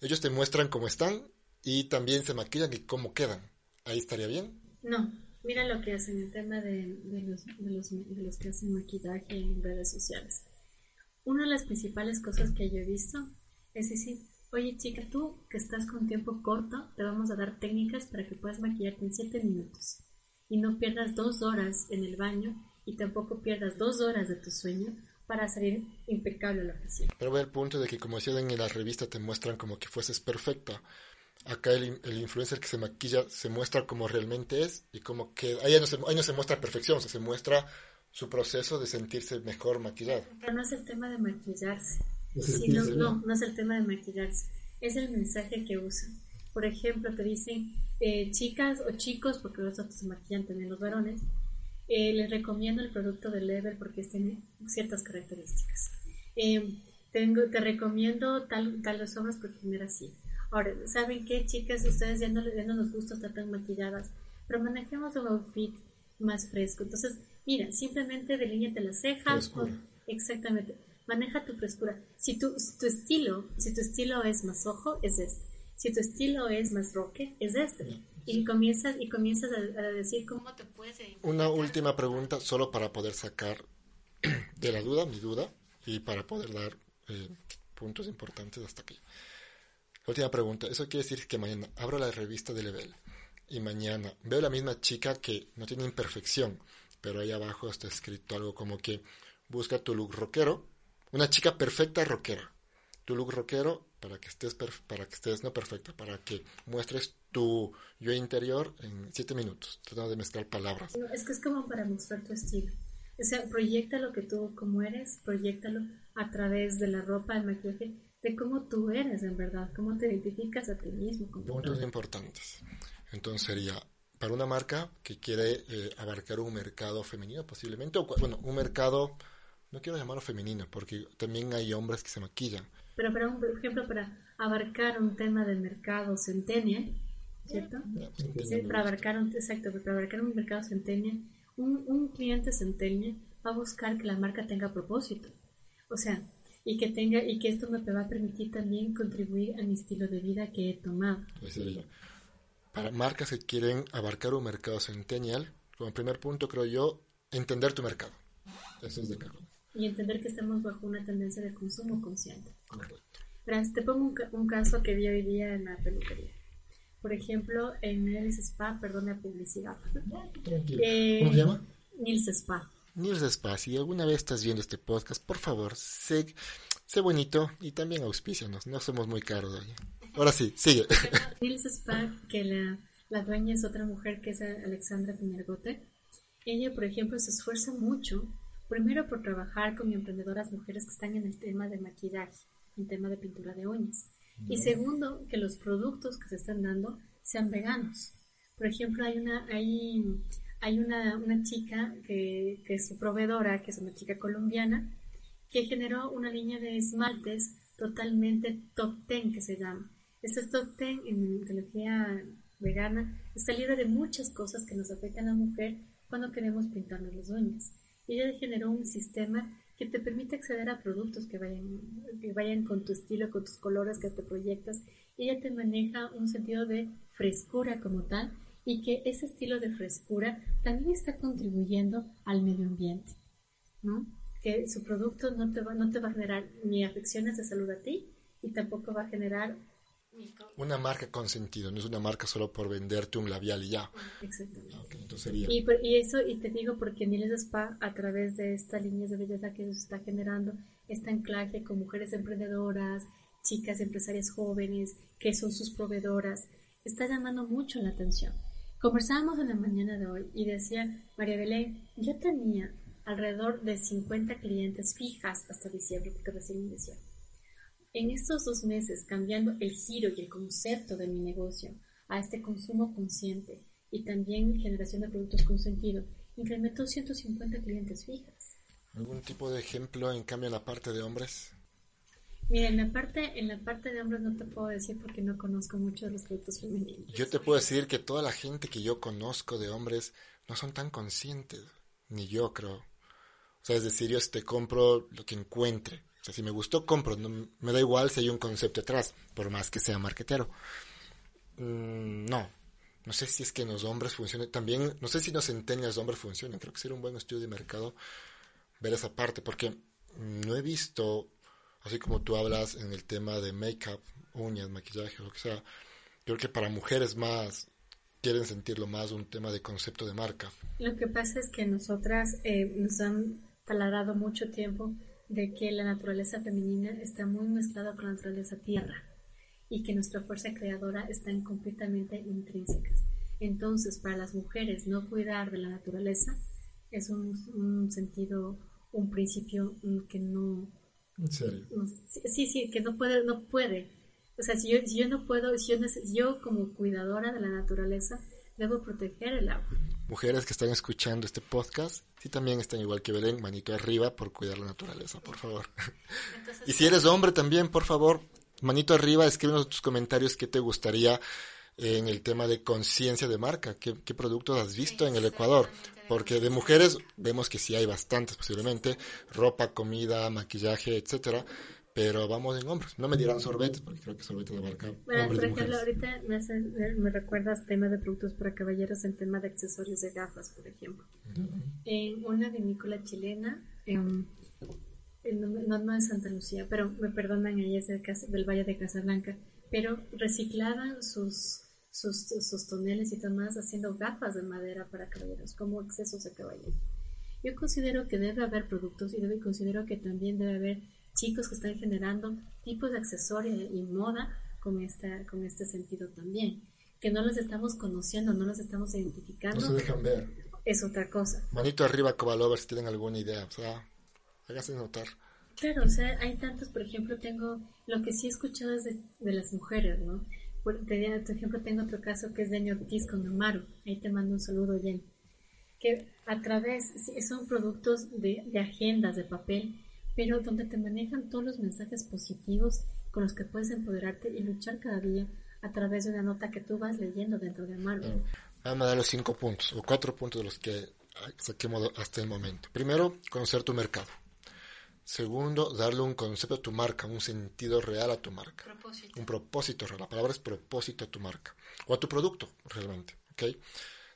Ellos te muestran cómo están y también se maquillan y cómo quedan. Ahí estaría bien. No, mira lo que hacen el tema de los que hacen maquillaje en redes sociales. Una de las principales cosas que yo he visto es decir, oye chica, tú que estás con tiempo corto, te vamos a dar técnicas para que puedas maquillarte en 7 minutos y no pierdas dos horas en el baño y tampoco pierdas dos horas de tu sueño para salir impecable a la oficina. Pero ve el punto de que como decían en la revista te muestran como que fueses perfecta. Acá el, el influencer que se maquilla se muestra como realmente es y como que ahí no se, ahí no se muestra perfección, o sea, se muestra su proceso de sentirse mejor maquillado. Pero no es el tema de maquillarse, sentirse no, bien. no es el tema de maquillarse, es el mensaje que usan. Por ejemplo, te dicen eh, chicas o chicos, porque los otros se maquillan también los varones, eh, les recomiendo el producto de Level porque tiene ciertas características. Eh, tengo, te recomiendo tal, tales obras porque mira así. Ahora, ¿saben qué, chicas? Ustedes ya no, ya no nos gusta estar tan maquilladas, pero manejemos un outfit más fresco. Entonces, mira, simplemente delíñate las cejas. Frescura. exactamente. Maneja tu frescura. Si tu, si tu estilo, si tu estilo es más ojo, es este. Si tu estilo es más roque, es este. Y comienzas, y comienzas a, decir cómo te puedes. Una última pregunta solo para poder sacar de la duda, mi duda, y para poder dar eh, puntos importantes hasta aquí. Última pregunta, eso quiere decir que mañana abro la revista de Level y mañana veo la misma chica que no tiene imperfección, pero ahí abajo está escrito algo como que busca tu look rockero, una chica perfecta rockera, tu look rockero para que estés perf- para que estés no perfecta, para que muestres tu yo interior en siete minutos, tratando de mezclar palabras. No, es que es como para mostrar tu estilo. O sea, proyecta lo que tú como eres, proyectalo a través de la ropa, el maquillaje, de cómo tú eres en verdad, cómo te identificas a ti mismo. Puntos importantes. Entonces sería para una marca que quiere eh, abarcar un mercado femenino posiblemente, o bueno, un mercado, no quiero llamarlo femenino, porque también hay hombres que se maquillan. Pero para un, por ejemplo, para abarcar un tema de mercado centennial, ¿cierto? Sí, para abarcar un, exacto, para abarcar un mercado centennial, un, un cliente centennial va a buscar que la marca tenga propósito. O sea, y que tenga, y que esto me va a permitir también contribuir a mi estilo de vida que he tomado. Para marcas que quieren abarcar un mercado centennial, como primer punto creo yo, entender tu mercado. Eso es de cajón. Y entender que estamos bajo una tendencia de consumo consciente. Verás, te pongo un, ca- un caso que vi hoy día en la peluquería. Por ejemplo, en Nils Spa, perdón la publicidad. Eh, ¿Cómo se llama? Nils Spa. Nils Spa, si alguna vez estás viendo este podcast, por favor, sé, sé bonito y también auspícianos, no somos muy caros. Oye. Ahora sí, sigue. Nils Spa, que la, la dueña es otra mujer que es Alexandra Pinergote, ella, por ejemplo, se esfuerza mucho, primero por trabajar con emprendedoras mujeres que están en el tema de maquillaje, en tema de pintura de uñas. Y segundo, que los productos que se están dando sean veganos. Por ejemplo, hay una, hay, hay una, una chica que, que, es su proveedora, que es una chica colombiana, que generó una línea de esmaltes totalmente top ten que se llama. Este top ten en metodología vegana está libre de muchas cosas que nos afectan a la mujer cuando queremos pintarnos las uñas. Ella generó un sistema que te permite acceder a productos que vayan, que vayan con tu estilo, con tus colores que te proyectas. Ella te maneja un sentido de frescura como tal y que ese estilo de frescura también está contribuyendo al medio ambiente, ¿no? Que su producto no te va, no te va a generar ni afecciones de salud a ti y tampoco va a generar una marca con sentido, no es una marca solo por venderte un labial y ya. Exactamente. y, y, eso, y te digo porque Miles Spa, a través de estas líneas de belleza que se está generando, este anclaje con mujeres emprendedoras, chicas empresarias jóvenes, que son sus proveedoras, está llamando mucho la atención. Conversábamos en la mañana de hoy y decía María Belén, yo tenía alrededor de 50 clientes fijas hasta diciembre, porque recién inició. En estos dos meses, cambiando el giro y el concepto de mi negocio a este consumo consciente y también generación de productos con sentido, incrementó 150 clientes fijas. ¿Algún tipo de ejemplo en cambio en la parte de hombres? Mira, en la parte, en la parte de hombres no te puedo decir porque no conozco mucho de los productos femeninos. Yo te puedo decir que toda la gente que yo conozco de hombres no son tan conscientes, ni yo creo. O sea, es decir, yo te compro lo que encuentre. O sea, si me gustó, compro. No, me da igual si hay un concepto atrás, por más que sea marquetero. Mm, no. No sé si es que en los hombres funcione. También, no sé si los centenias hombres funcionan. Creo que sería un buen estudio de mercado ver esa parte, porque no he visto, así como tú hablas en el tema de make-up, uñas, maquillaje, lo que sea, creo que para mujeres más quieren sentirlo más un tema de concepto de marca. Lo que pasa es que nosotras eh, nos han taladrado mucho tiempo de que la naturaleza femenina está muy mezclada con la naturaleza tierra y que nuestra fuerza creadora están completamente intrínsecas. Entonces, para las mujeres, no cuidar de la naturaleza es un, sentido, un principio que no... ¿En serio? sí, sí, que no puede, no puede. O sea, si yo, si yo no puedo, si yo, yo como cuidadora de la naturaleza, debo proteger el agua mujeres que están escuchando este podcast, si también están igual que Belén, manito arriba por cuidar la naturaleza, por favor. y si eres hombre también, por favor, manito arriba, escríbenos tus comentarios qué te gustaría en el tema de conciencia de marca, ¿Qué, qué productos has visto en el Ecuador, porque de mujeres vemos que sí hay bastantes posiblemente, ropa, comida, maquillaje, etcétera, pero vamos en hombres. No me dirán sorbetes, porque creo que sorbetes abarca bueno, Por ejemplo, ahorita me, hace, me recuerdas tema de productos para caballeros en tema de accesorios de gafas, por ejemplo. En una vinícola chilena, en, no, no es Santa Lucía, pero me perdonan, ella es del Valle de Casablanca, pero reciclaban sus, sus, sus toneles y demás haciendo gafas de madera para caballeros, como accesos de caballeros. Yo considero que debe haber productos y considero que también debe haber chicos que están generando tipos de accesorios y moda con, esta, con este sentido también. Que no los estamos conociendo, no los estamos identificando. No se dejan ver. Es otra cosa. Manito arriba, Covalovers, si tienen alguna idea. O sea, hágase notar. Claro, o sea, hay tantos, por ejemplo, tengo, lo que sí he escuchado es de, las mujeres, ¿no? Por, por, ejemplo, tengo otro caso que es de Ortiz con Amaro. Ahí te mando un saludo, Jen. Que a través, son productos de, de agendas de papel pero donde te manejan todos los mensajes positivos con los que puedes empoderarte y luchar cada día a través de una nota que tú vas leyendo dentro de Marvel. Vamos a dar los cinco puntos o cuatro puntos de los que saquemos hasta el momento. Primero, conocer tu mercado. Segundo, darle un concepto a tu marca, un sentido real a tu marca. Propósito. Un propósito real. La palabra es propósito a tu marca o a tu producto, realmente. ¿okay?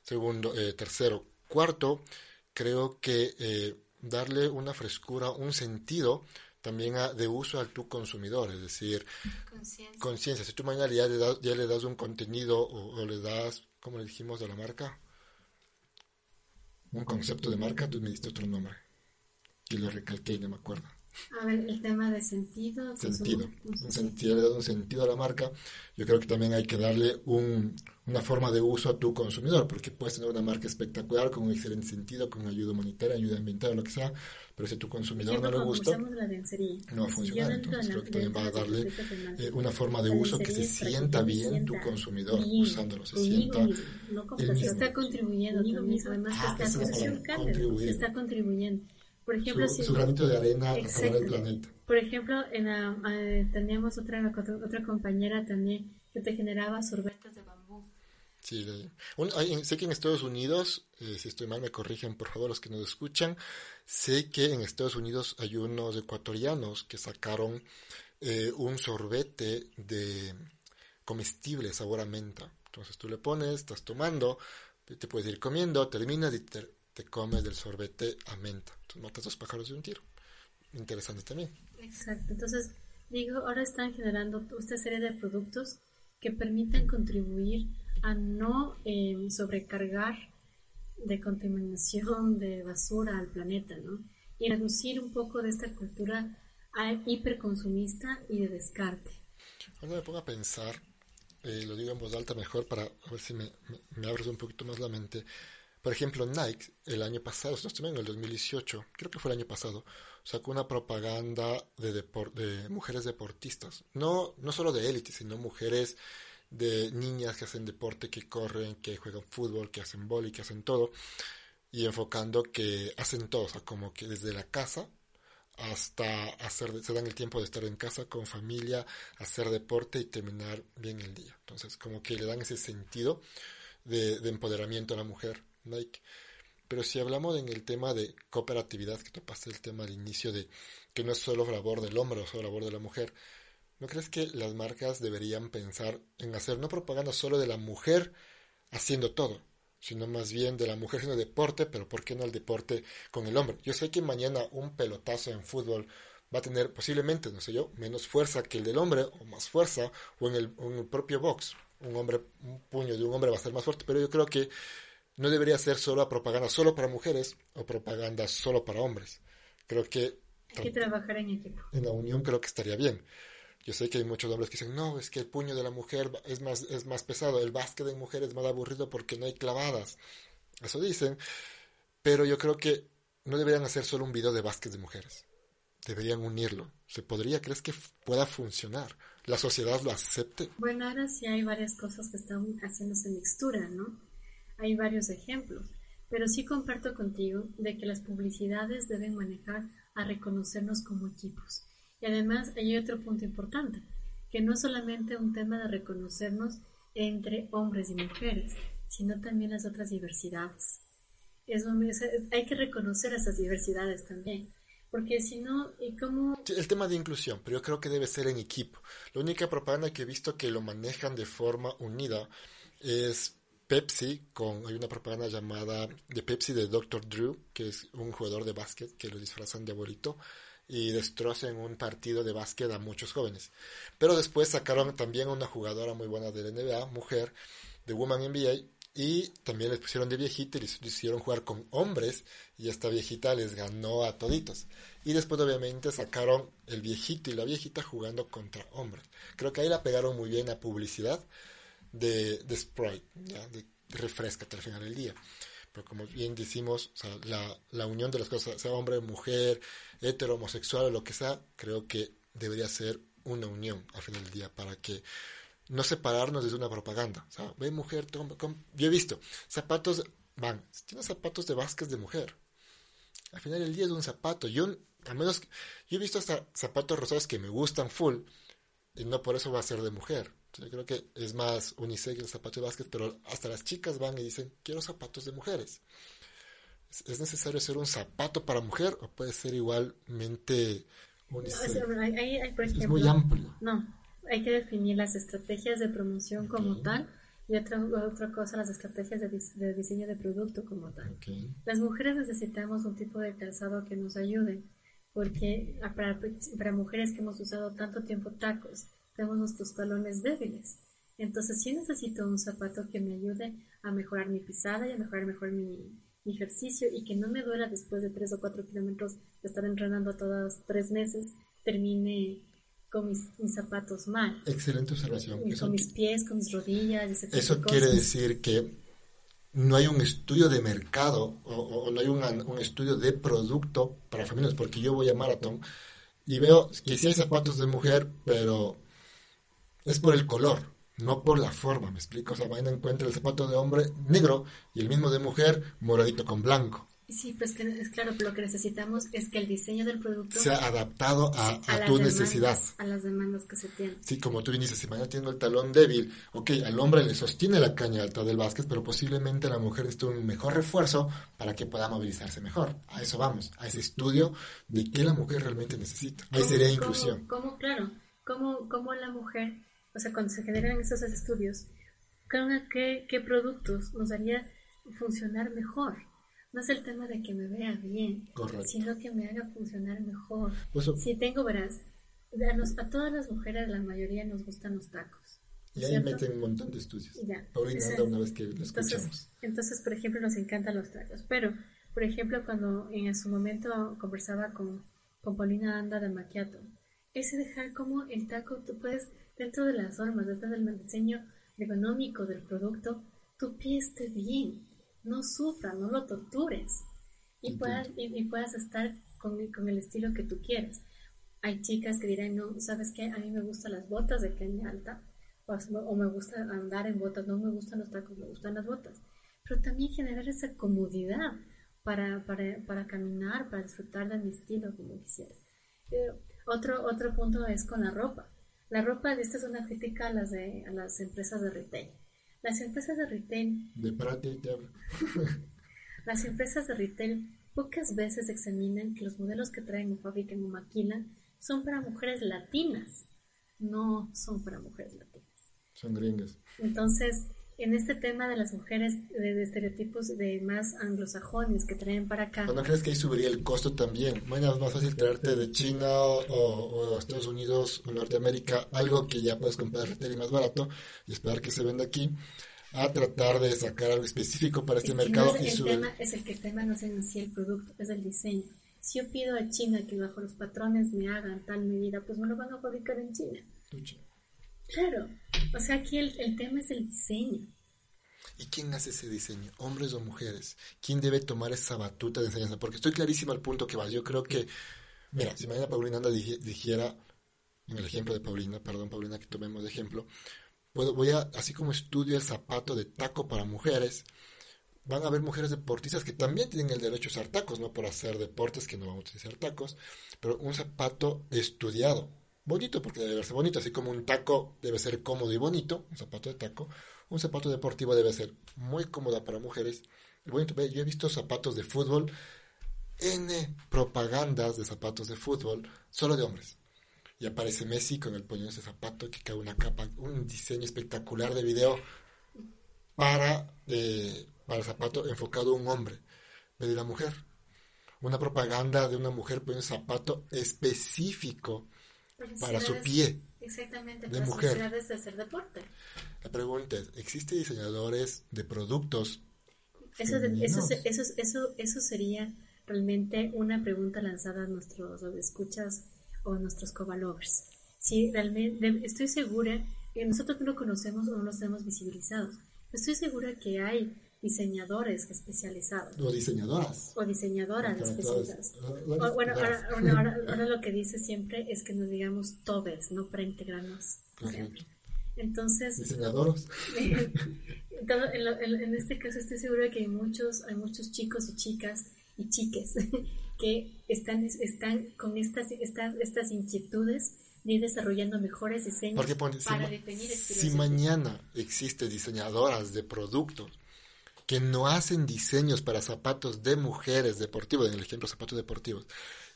Segundo, eh, tercero. Cuarto, creo que eh, darle una frescura, un sentido también de uso al tu consumidor, es decir, conciencia. Si tú mañana ya le, das, ya le das un contenido o, le das, como le dijimos de la marca, un concepto de marca, tú me diste otro nombre. Y lo recalqué y no me acuerdo. A ver, el tema de sentido. Sentido. Un sentido, le un sentido a la marca. Yo creo que también hay que darle un, una forma de uso a tu consumidor, porque puedes tener una marca espectacular con un excelente sentido, con ayuda humanitaria, ayuda ambiental, lo que sea, pero si a tu consumidor no le gusta, no va a funcionar. Entonces creo que también va a darle eh, una forma de uso que se sienta bien tu consumidor usándolo, se sienta está contribuyendo también, además que ah, está, está contribuyendo. Por ejemplo, su, granito de arena a el planeta. Por ejemplo, en uh, teníamos otra, otra compañera también que te generaba sorbetes de Sí, sé que en Estados Unidos, eh, si estoy mal me corrigen por favor los que nos escuchan, sé que en Estados Unidos hay unos ecuatorianos que sacaron eh, un sorbete de comestible sabor a menta. Entonces tú le pones, estás tomando, te puedes ir comiendo, terminas y te, comes del sorbete a menta. Matas dos pájaros de un tiro. Interesante también. Exacto. Entonces, digo, ahora están generando esta serie de productos que permiten contribuir a no em, sobrecargar de contaminación de basura al planeta, ¿no? Y reducir un poco de esta cultura hiperconsumista y de descarte. Ahora me pongo a pensar, eh, lo digo en voz alta mejor para ver si me, me abres un poquito más la mente. Por ejemplo, Nike el año pasado, no en el 2018, creo que fue el año pasado, sacó una propaganda de, de mujeres deportistas. No, no solo de élite, sino mujeres de niñas que hacen deporte, que corren, que juegan fútbol, que hacen boli, que hacen todo. Y enfocando que hacen todo, o sea, como que desde la casa hasta hacer, se dan el tiempo de estar en casa con familia, hacer deporte y terminar bien el día. Entonces, como que le dan ese sentido de, de empoderamiento a la mujer. Nike. Pero si hablamos en el tema de cooperatividad, que topaste el tema al inicio de que no es solo labor del hombre o solo labor de la mujer, ¿no crees que las marcas deberían pensar en hacer no propaganda solo de la mujer haciendo todo, sino más bien de la mujer haciendo deporte, pero ¿por qué no el deporte con el hombre? Yo sé que mañana un pelotazo en fútbol va a tener posiblemente, no sé yo, menos fuerza que el del hombre, o más fuerza, o en el, en el propio box. Un hombre, un puño de un hombre va a ser más fuerte, pero yo creo que no debería ser solo propaganda solo para mujeres o propaganda solo para hombres. Creo que... Hay que trabajar en equipo. En la unión creo que estaría bien. Yo sé que hay muchos hombres que dicen, no, es que el puño de la mujer es más, es más pesado, el básquet de mujer es más aburrido porque no hay clavadas. Eso dicen. Pero yo creo que no deberían hacer solo un video de básquet de mujeres. Deberían unirlo. ¿Se podría? ¿Crees que pueda funcionar? ¿La sociedad lo acepte? Bueno, ahora sí hay varias cosas que están haciéndose mixtura, ¿no? Hay varios ejemplos, pero sí comparto contigo de que las publicidades deben manejar a reconocernos como equipos. Y además hay otro punto importante, que no es solamente un tema de reconocernos entre hombres y mujeres, sino también las otras diversidades. Es hay que reconocer esas diversidades también. Porque si no, ¿y cómo? El tema de inclusión, pero yo creo que debe ser en equipo. La única propaganda que he visto que lo manejan de forma unida es Pepsi, con, hay una propaganda llamada de Pepsi de Dr. Drew, que es un jugador de básquet que lo disfrazan de abuelito y destrozan un partido de básquet a muchos jóvenes. Pero después sacaron también una jugadora muy buena de la NBA, mujer, de Woman NBA, y también les pusieron de viejita y les hicieron jugar con hombres, y esta viejita les ganó a toditos. Y después obviamente sacaron el viejito y la viejita jugando contra hombres. Creo que ahí la pegaron muy bien a publicidad de, de Sprite, ¿ya? de refrescate al final del día. Pero como bien decimos, la, la, unión de las cosas, sea hombre, mujer, hetero, homosexual o lo que sea, creo que debería ser una unión al final del día para que no separarnos desde una propaganda. Ve mujer, yo he visto zapatos, van, tiene zapatos de Vázquez de mujer. Al final del día es un zapato. Yo, al menos, yo he visto hasta zapatos rosados que me gustan full y no por eso va a ser de mujer. Yo creo que es más unisex el zapato de básquet, pero hasta las chicas van y dicen, quiero zapatos de mujeres. ¿Es necesario ser un zapato para mujer o puede ser igualmente es muy amplio. No, hay que definir las estrategias de promoción como tal y otra, otra cosa, las estrategias de, diseño de producto como tal. Las mujeres necesitamos un tipo de calzado que nos ayude, porque para, para mujeres que hemos usado tanto tiempo tacos, tenemos nuestros talones débiles. Entonces sí necesito un zapato que me ayude a mejorar mi pisada y a mejorar mejor mi ejercicio y que no me duela después de tres o cuatro kilómetros de estar entrenando todas tres meses, termine con mis, zapatos mal. Excelente observación. con mis pies, con mis rodillas. eso quiere decir que no hay un estudio de mercado o, no hay un estudio de producto para femeninos, porque yo voy a maratón y veo que sí hay zapatos de mujer, pero es por el color, no por la forma, ¿me explico? O sea, vayan encuentra el zapato de hombre negro y el mismo de mujer moradito con blanco. Sí, pues que es claro, lo que necesitamos es que el diseño del producto sea adaptado a, tu necesidad. A las demandas que se tienen. Sí, como tú dices, si mañana tengo el talón débil, ok, al hombre le sostiene la caña alta del básquet, pero posiblemente la mujer necesita un mejor refuerzo para que pueda movilizarse mejor. A eso vamos, a ese estudio de qué la mujer realmente necesita. Ahí sería inclusión. ¿Cómo, claro, cómo, cómo la mujer, o sea, cuando se generan esos estudios, ¿qué, qué productos nos haría funcionar mejor? no es el tema de que me vea bien, sino que me haga funcionar mejor. Pues, si tengo, verás, a, todas las mujeres, la mayoría nos gustan los tacos. Y ahí meten un montón de estudios. Paulina anda una vez que lo escuchamos. Entonces, entonces, por ejemplo, nos encantan los tacos. Pero, por ejemplo, cuando en su momento conversaba con, con Paulina Anda de Maquiato, ese dejar como el taco, tú puedes, dentro de las normas, dentro del diseño económico del producto, tu pie esté bien no sufra, no lo tortures y puedas, y, puedas estar con, con, el estilo que tú quieres. Hay chicas que dirán, no, ¿sabes qué? A mí me gustan las botas de caña alta o, me gusta andar en botas, no me gustan los tacos, me gustan las botas. Pero también generar esa comodidad para, para, para caminar, para disfrutar de mi estilo como quisiera. Eh, otro, otro punto es con la ropa. La ropa, esta es una crítica a las, de, a las empresas de retail las empresas de retail. De Las empresas de retail pocas veces examinan que los modelos que traen o fabrican o maquilan son para mujeres latinas. No son para mujeres latinas. Son gringas. Entonces, en este tema de las mujeres de, estereotipos de más anglosajones que traen para acá. ¿No crees que ahí subiría el costo también? Mañana es más fácil traerte de China o, o, Estados Unidos o Norteamérica algo que ya puedes comprar y más barato y esperar que se venda aquí a tratar de sacar algo específico para este mercado. y el tema es el que el tema no es en sí el producto, es el diseño. Si yo pido a China que bajo los patrones me hagan tal medida, pues me lo van a fabricar en China. Claro, o sea, aquí el, tema es el diseño. ¿Y quién hace ese diseño? ¿Hombres o mujeres? ¿Quién debe tomar esa batuta de enseñanza? Porque estoy clarísimo al punto que va. Yo creo que, mira, si mañana Paulina anda dijera, en el ejemplo de Paulina, perdón Paulina que tomemos de ejemplo, puedo, voy a, así como estudio el zapato de taco para mujeres, van a haber mujeres deportistas que también tienen el derecho a usar tacos, no por hacer deportes que no vamos a utilizar tacos, pero un zapato estudiado, bonito porque debe verse bonito, así como un taco debe ser cómodo y bonito, un zapato de taco, un zapato deportivo debe ser muy cómodo para mujeres. Bonito, yo he visto zapatos de fútbol, N propagandas de zapatos de fútbol, solo de hombres. Y aparece Messi con el puño de ese zapato que cae una capa, un diseño espectacular de video para, eh, para el zapato enfocado a un hombre, de la mujer. Una propaganda de una mujer con un zapato específico para su pie. Exactamente, de mujer. de hacer deporte. La pregunta es, ¿existen diseñadores de productos? Eso, eso, eso, eso, eso sería realmente una pregunta lanzada a nuestros escuchas o a nuestros covalovers. Si realmente, estoy segura que nosotros no lo conocemos o no los tenemos visibilizados. Estoy segura que hay diseñadores especializados. O diseñadoras. O diseñadoras especializadas. bueno, ahora, lo que dice siempre es que nos digamos todes, no para integrarnos. Entonces, diseñadoras. en, este caso estoy segura de que hay muchos, hay muchos chicos y chicas y chiques que están, están con estas, estas, estas inquietudes de ir desarrollando mejores diseños para definir Si mañana existen diseñadoras de productos que no hacen diseños para zapatos de mujeres deportivos, en el ejemplo zapatos deportivos,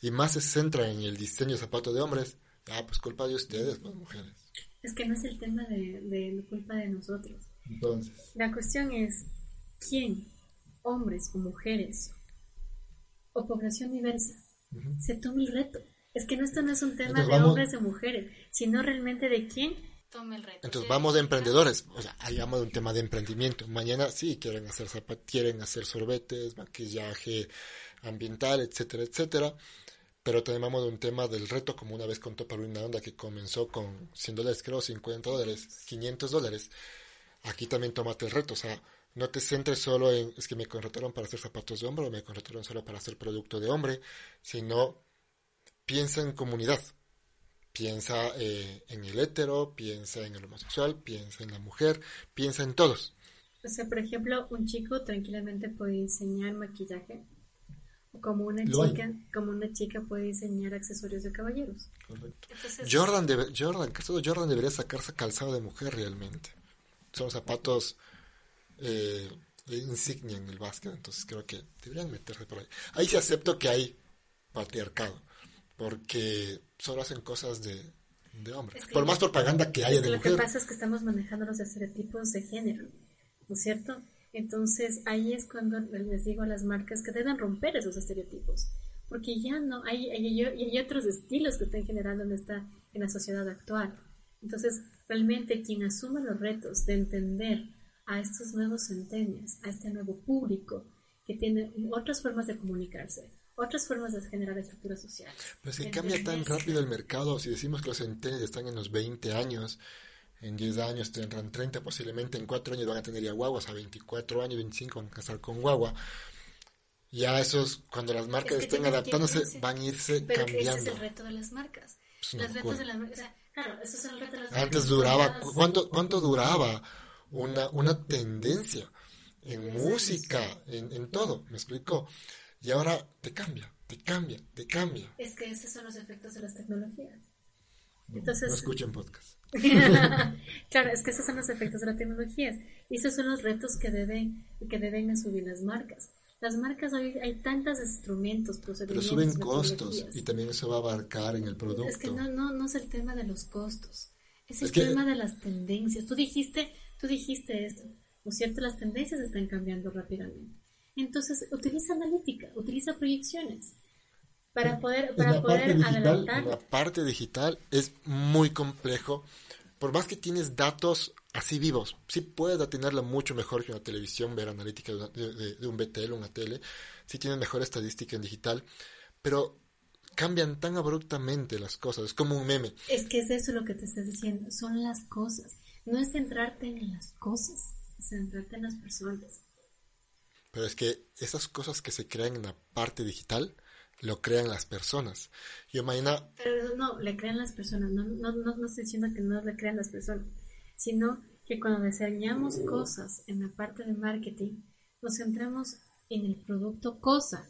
y más se centran en el diseño de zapatos de hombres, ah, pues culpa de ustedes, pues mujeres. Es que no es el tema de, de culpa de nosotros. Entonces. La cuestión es, ¿quién, hombres o mujeres, o población diversa, se toma el reto? Es que no, esto no es un tema de hombres o mujeres, sino realmente de quién Tome el reto. Entonces vamos de emprendedores, o sea, ahí vamos de un tema de emprendimiento. Mañana sí quieren hacer zapat quieren hacer sorbetes, maquillaje ambiental, etcétera, etcétera. Pero también vamos de un tema del reto, como una vez contó Paulina Onda, que comenzó con 100 dólares, creo, 50 dólares, 500 dólares. Aquí también tómate el reto, o sea, no te centres solo en, es que me contrataron para hacer zapatos de hombre o me contrataron solo para hacer producto de hombre, sino piensa en comunidad. Piensa eh, en el hétero, piensa en el homosexual, piensa en la mujer, piensa en todos. O sea, por ejemplo, un chico tranquilamente puede diseñar maquillaje como una chica, como una chica puede diseñar accesorios de caballeros. Correcto. Jordan, debe, Jordan, Jordan debería sacarse calzado de mujer realmente. Son zapatos eh, insignia en el básquet, entonces creo que deberían meterse por ahí. Ahí sí acepto que hay patriarcado, porque solo hacen cosas de, de hombre. por más propaganda que haya de mujer. Lo que pasa es que estamos manejando los estereotipos de género, ¿no es cierto? Entonces ahí es cuando les digo a las marcas que deben romper esos estereotipos, porque ya no hay, hay, hay otros estilos que están generando en, esta, en la sociedad actual. Entonces, realmente quien asuma los retos de entender a estos nuevos centenios, a este nuevo público que tiene otras formas de comunicarse, otras formas de generar estructura social. Pues si cambia tan rápido el mercado, si decimos que los centenios están en los 20 años, en 10 años tendrán 30, posiblemente en 4 años van a tener ya guaguas, a 24 años, 25 van a casar con guagua. Ya esos, cuando las marcas estén adaptándose, van a irse Pero cambiando. Ese es el reto de las marcas. Las retos de las marcas, o sea, claro, eso es el reto de las Antes duraba, ¿cuánto, ¿cuánto duraba una, una tendencia en música, en, en todo? ¿Me explico? Y ahora te cambia, te cambia, te cambia. Es que esos son los efectos de las tecnologías. Entonces, no escuchen podcast. claro, es que esos son los efectos de las tecnologías. Y esos son los retos que deben, que deben subir las marcas. Las marcas hoy hay tantos instrumentos, Pero suben costos y también eso va a abarcar en el producto. Es que no, no, no es el tema de los costos. Es el tema de las tendencias. Tú dijiste, tú dijiste esto. ¿No es cierto? Las tendencias están cambiando rápidamente. Entonces, utiliza analítica, utiliza proyecciones para poder, para poder adelantar. La parte digital es muy complejo. Por más que tienes datos así vivos, sí puedes atinarla mucho mejor que una televisión, ver analítica de, de, un BTL, una tele, sí tienes mejor estadística en digital, pero cambian tan abruptamente las cosas, es como un meme. Es que es eso lo que te estás diciendo, son las cosas, no es centrarte en las cosas, es centrarte en las personas. Pero es que esas cosas que se crean en la parte digital, lo crean las personas. Yo mañana... Pero no, le crean las personas, no, no, no, estoy diciendo que no le crean las personas, sino que cuando diseñamos cosas en la parte de marketing, nos centramos en el producto cosa,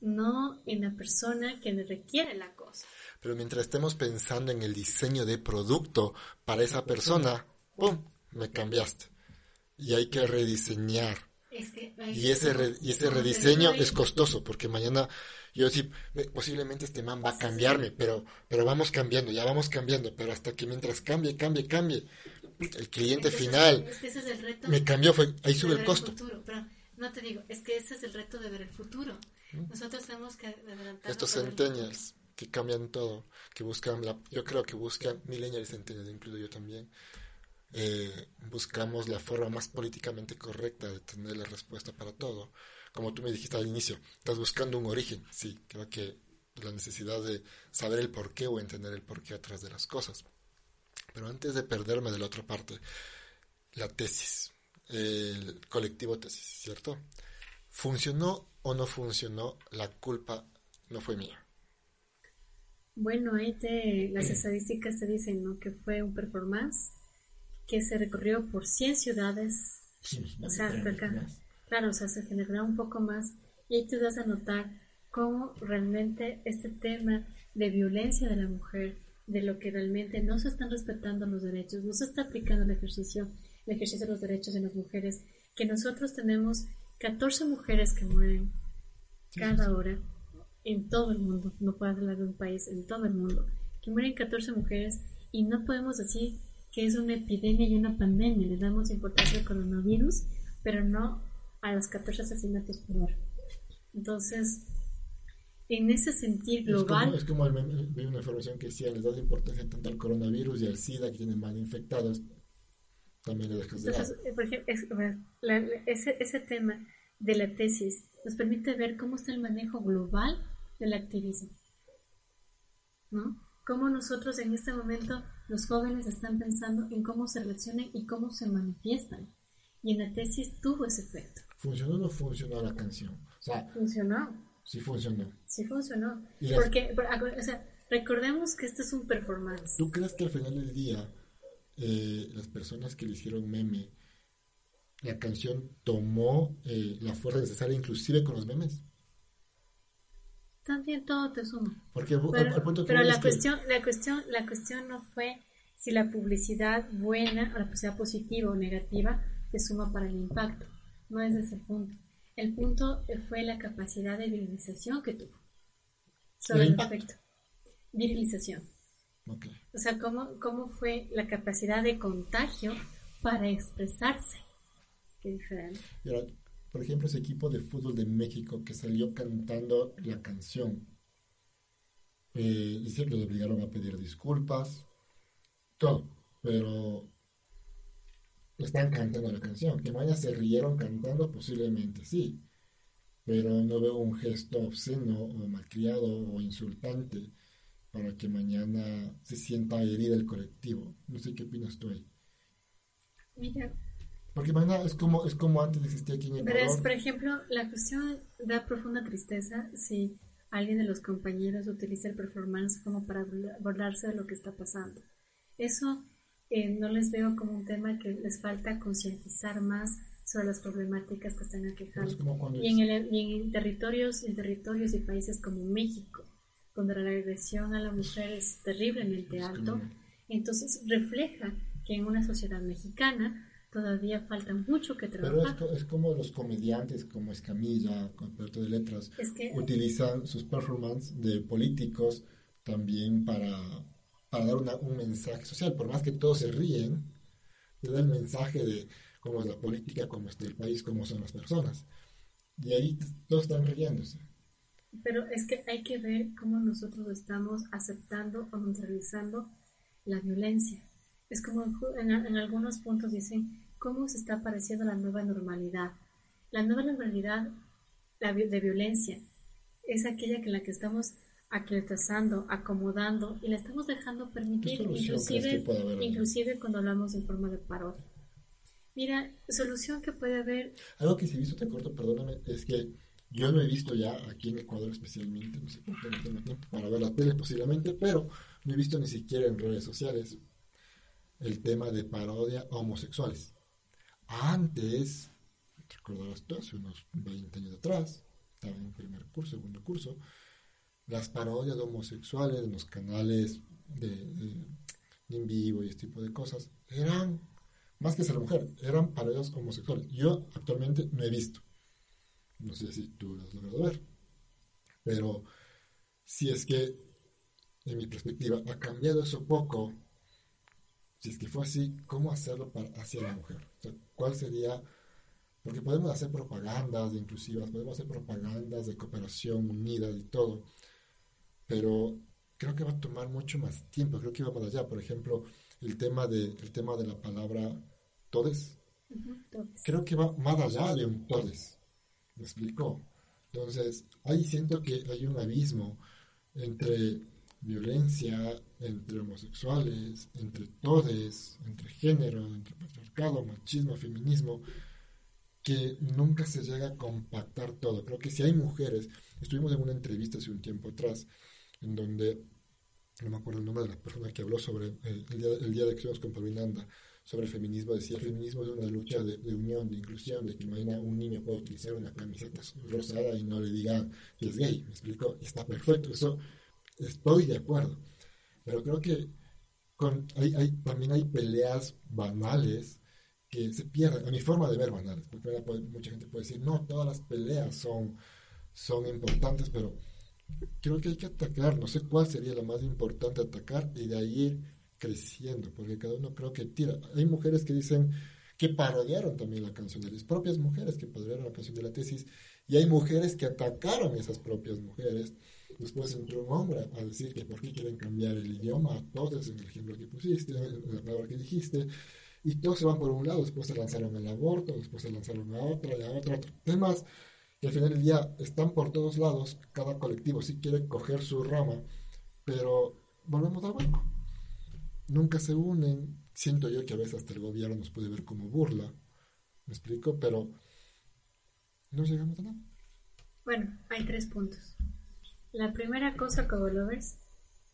no en la persona que le requiere la cosa. Pero mientras estemos pensando en el diseño de producto para esa persona, ¡pum! Me cambiaste. Y hay que rediseñar. Y ese, y ese rediseño es costoso porque mañana yo sí, posiblemente este man va a cambiarme, pero, pero vamos cambiando, ya vamos cambiando, pero hasta que mientras cambie, cambie, cambie, el cliente final me cambió, fue, ahí sube el costo. pero no te digo, es que ese es el reto de ver el futuro. Nosotros tenemos que adelantar. Estos centennials que cambian todo, que buscan, la, yo creo que buscan, millennials y centennials, incluido yo también, eh, buscamos la forma más políticamente correcta de tener la respuesta para todo como tú me dijiste al inicio, estás buscando un origen. Sí, creo que la necesidad de saber el porqué o entender el porqué atrás de las cosas. Pero antes de perderme de la otra parte, la tesis, el colectivo tesis, ¿cierto? ¿Funcionó o no funcionó? La culpa no fue mía. Bueno, ahí te, las estadísticas te dicen ¿no? que fue un performance que se recorrió por 100 ciudades. o sea, acá, claro, o sea, se generará un poco más y ahí tú vas a notar cómo realmente este tema de violencia de la mujer, de lo que realmente no se están respetando los derechos, no se está aplicando el ejercicio, el ejercicio de los derechos de las mujeres, que nosotros tenemos 14 mujeres que mueren cada hora en todo el mundo, no puedo hablar de un país, en todo el mundo, que mueren 14 mujeres y no podemos decir que es una epidemia y una pandemia, le damos importancia al coronavirus, pero no a los 14 asesinatos por hora. Entonces, en ese sentir global. Es como, vi una información que decía, les das importancia tanto al coronavirus y al SIDA que tienen más infectados, también le dejas de Entonces, eh, por ejemplo, ese, ese tema de la tesis nos permite ver cómo está el manejo global del activismo. ¿No? Cómo nosotros en este momento, los jóvenes están pensando en cómo se relacionan y cómo se manifiestan. Y en la tesis tuvo ese efecto. ¿Funcionó o no funcionó la canción? O sea, funcionó. Sí funcionó. Sí funcionó. Porque, o sea, recordemos que esto es un performance. ¿Tú crees que al final del día eh, las personas que le hicieron meme, la canción tomó eh, la fuerza necesaria inclusive con los memes? También todo te suma. Porque pero, la cuestión, la cuestión, la cuestión no fue si la publicidad buena o la publicidad positiva o negativa te suma para el impacto. No es ese el punto. El punto fue la capacidad de virilización que tuvo sobre el, efecto. Virilización. O sea, ¿cómo, cómo fue la capacidad de contagio para expresarse. Qué diferente. Por ejemplo, ese equipo de fútbol de México que salió cantando la canción. Eh, dice que le obligaron a pedir disculpas, todo, pero están cantando la canción. Que mañana se rieron cantando, posiblemente sí, pero no veo un gesto obsceno o malcriado o insultante para que mañana se sienta herida el colectivo. No sé qué opinas tú ahí. Mira. Porque mañana es como, es como antes existía aquí en Ecuador. Pero es, por ejemplo, la cuestión da profunda tristeza si alguien de los compañeros utiliza el performance como para burlarse de lo que está pasando. Eso eh, no les veo como un tema que les falta concientizar más sobre las problemáticas que están aquejando. Y en, el, y en territorios, en territorios y países como México, donde la agresión a la mujer es terriblemente alto, entonces refleja que en una sociedad mexicana todavía falta mucho que trabajar. Pero es, como los comediantes como Escamilla, con de letras, utilizan sus performances de políticos también para para dar un mensaje social. Por más que todos se ríen, te da el mensaje de cómo es la política, cómo está el país, cómo son las personas. Y ahí todos están riéndose. Pero es que hay que ver cómo nosotros estamos aceptando o neutralizando la violencia. Es como en, en algunos puntos dicen, ¿cómo se está apareciendo la nueva normalidad? La nueva normalidad la, de violencia es aquella en la que estamos acretazando, acomodando y la estamos dejando permitir, inclusive, inclusive cuando hablamos en forma de parodia. Mira, solución que puede haber. Algo que sí he visto, te corto, perdóname, es que yo no he visto ya aquí en Ecuador especialmente, no sé por qué no tengo tiempo para ver la tele posiblemente, pero no he visto ni siquiera en redes sociales el tema de parodia homosexuales. Antes, te recordarás tú, hace unos 20 años atrás, estaba en primer curso, segundo curso, las parodias de homosexuales en los canales de, en vivo y este tipo de cosas eran, más que ser mujer, eran parodias homosexuales. Yo actualmente no he visto. No sé si tú lo has logrado ver. Pero si es que, en mi perspectiva, ha cambiado eso poco, si es que fue así, ¿cómo hacerlo para, hacia la mujer? ¿Cuál sería porque podemos hacer propagandas inclusivas, podemos hacer propagandas de cooperación unida y todo, pero creo que va a tomar mucho más tiempo, creo que va más allá. Por ejemplo, el tema de, el tema de la palabra todes, creo que va más allá de un todes, ¿me explicó? Entonces, ahí siento que hay un abismo entre violencia, entre homosexuales, entre todes, entre género, entre patriarcado, machismo, feminismo, que nunca se llega a compactar todo. Creo que si hay mujeres, estuvimos en una entrevista hace un tiempo atrás, en donde, no me acuerdo el nombre de la persona que habló sobre eh, el, día, el día de acciones con Paulinanda, sobre el feminismo, decía, el feminismo es una lucha de, unión, de inclusión, de que mañana un niño pueda utilizar una camiseta rosada y no le diga que es gay, me explico, y está perfecto, eso estoy de acuerdo, pero creo que hay, también hay peleas banales que se pierden, a mi forma de ver banales, porque mucha gente puede decir, no, todas las peleas son, son importantes, pero creo que hay que atacar, no sé cuál sería la más importante atacar y de ahí ir creciendo, porque cada uno creo que tira. Hay mujeres que dicen, que parodiaron también la canción de las propias mujeres que parodiaron la canción de la tesis, y hay mujeres que atacaron a esas propias mujeres. Después entró un hombre a decir que por qué quieren cambiar el idioma, todos en el ejemplo que pusiste, en la palabra que dijiste, y todos se van por un lado, después se lanzaron al aborto, después se lanzaron a otra, y a otra. Temas que al final del día están por todos lados, cada colectivo sí quiere coger su rama, pero volvemos al hueco. Nunca se unen, siento yo que a veces hasta el gobierno nos puede ver como burla, me explico, pero no llegamos a nada. Bueno, hay tres puntos. La primera cosa, lo ves,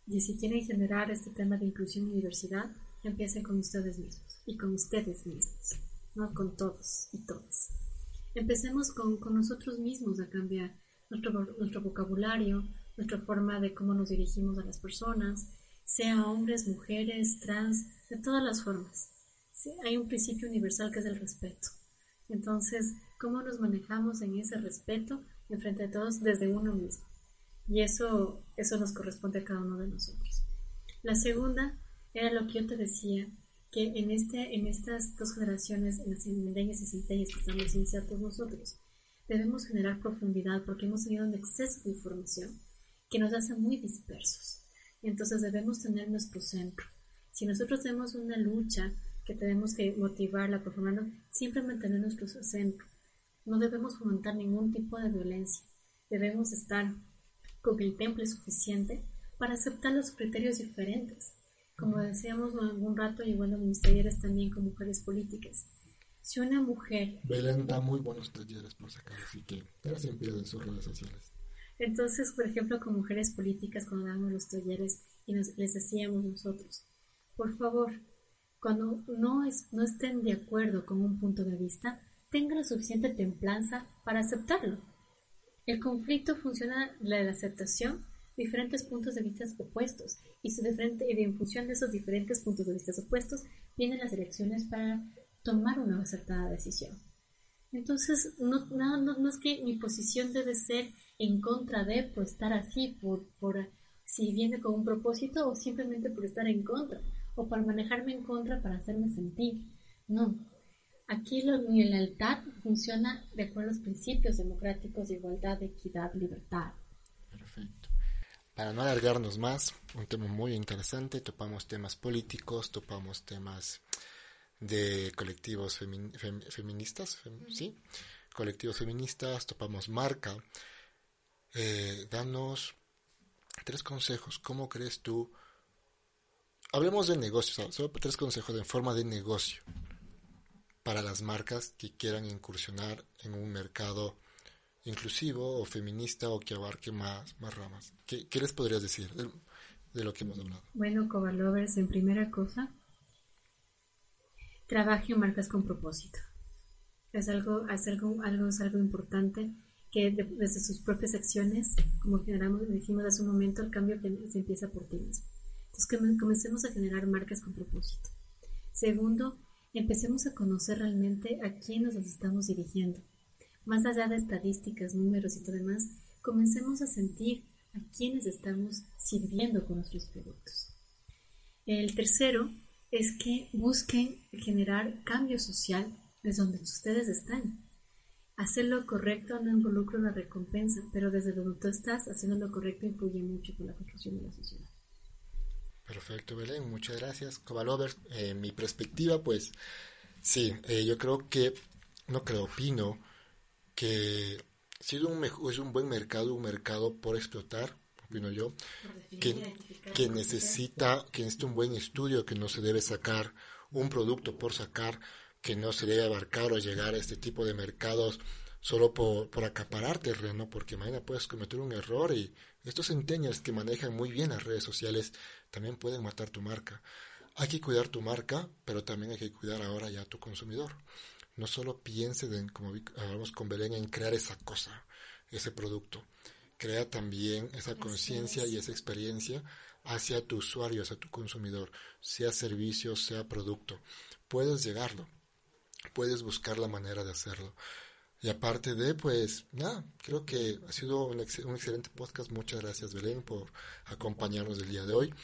y si quieren generar este tema de inclusión y diversidad, empiecen con ustedes mismos y con ustedes mismos, no con todos y todas. Empecemos con, con nosotros mismos a cambiar nuestro, nuestro vocabulario, nuestra forma de cómo nos dirigimos a las personas, sea hombres, mujeres, trans, de todas las formas. hay un principio universal que es el respeto. Entonces, ¿cómo nos manejamos en ese respeto en frente de todos desde uno mismo? Y eso, eso nos corresponde a cada uno de nosotros. La segunda era lo que yo te decía, que en, este, en estas dos generaciones, en las milenias y centenias que estamos iniciando nosotros, debemos generar profundidad porque hemos tenido un exceso de información que nos hace muy dispersos. Entonces debemos tener nuestro centro. Si nosotros tenemos una lucha que tenemos que motivarla, profundizar, siempre mantener nuestro centro. No debemos fomentar ningún tipo de violencia. Debemos estar con el temple suficiente para aceptar los criterios diferentes como decíamos algún rato, y bueno, mis talleres también con mujeres políticas. Si una mujer... Belén da muy buenos talleres por sacar, así que siempre en sus redes sociales. Entonces, por ejemplo, con mujeres políticas, cuando damos los talleres y nos, les decíamos nosotros, por favor, cuando no, es, no estén de acuerdo con un punto de vista, tengan la suficiente templanza para aceptarlo. El conflicto funciona de la aceptación diferentes puntos de vista opuestos y, su diferente, y en función de esos diferentes puntos de vista opuestos vienen las elecciones para tomar una acertada decisión. Entonces, no, no, no, es que mi posición debe ser en contra de por estar así, por, por si viene con un propósito o simplemente por estar en contra o para manejarme en contra para hacerme sentir. No. Aquí lo, el altar funciona de acuerdo a los principios democráticos de igualdad, equidad, libertad. Perfecto. Para no alargarnos más, un tema muy interesante, topamos temas políticos, topamos temas de colectivos feministas, ¿sí? Colectivos feministas, topamos marca. Eh, danos tres consejos. ¿Cómo crees tú? Hablemos de negocios, solo tres consejos en forma de negocio para las marcas que quieran incursionar en un mercado inclusivo o feminista o que abarque más, más ramas. ¿Qué, les podrías decir de, lo que hemos hablado? Bueno, Covalovers, en primera cosa, trabaje en marcas con propósito. Es algo, es algo, algo, es algo importante que desde sus propias acciones, como generamos, dijimos hace un momento, el cambio se empieza por ti mismo. Entonces, que comencemos a generar marcas con propósito. Segundo, empecemos a conocer realmente a quién nos estamos dirigiendo más allá de estadísticas, números y todo demás, comencemos a sentir a quienes estamos sirviendo con nuestros productos. El tercero es que busquen generar cambio social desde donde ustedes están. Hacer lo correcto no involucra una recompensa, pero desde donde tú estás, haciendo lo correcto influye mucho con la construcción de la sociedad. Perfecto, Belén, muchas gracias. Covalover, eh, mi perspectiva, pues sí, eh, yo creo que, no creo, opino que si es un, es un buen mercado, un mercado por explotar, opino yo, que, que necesita, que necesita un buen estudio, que no se debe sacar un producto por sacar, que no se debe abarcar o llegar a este tipo de mercados solo por, por acaparar terreno, porque mañana puedes cometer un error y estos centenials que manejan muy bien las redes sociales también pueden matar tu marca. Hay que cuidar tu marca, pero también hay que cuidar ahora ya a tu consumidor no solo piense, en, como hablamos con Belén, en crear esa cosa, ese producto. Crea también esa conciencia y esa experiencia hacia tu usuario, hacia tu consumidor, sea servicio, sea producto. Puedes llegarlo, puedes buscar la manera de hacerlo. Y aparte de, pues, nada, creo que ha sido un, excelente podcast. Muchas gracias, Belén, por acompañarnos el día de hoy.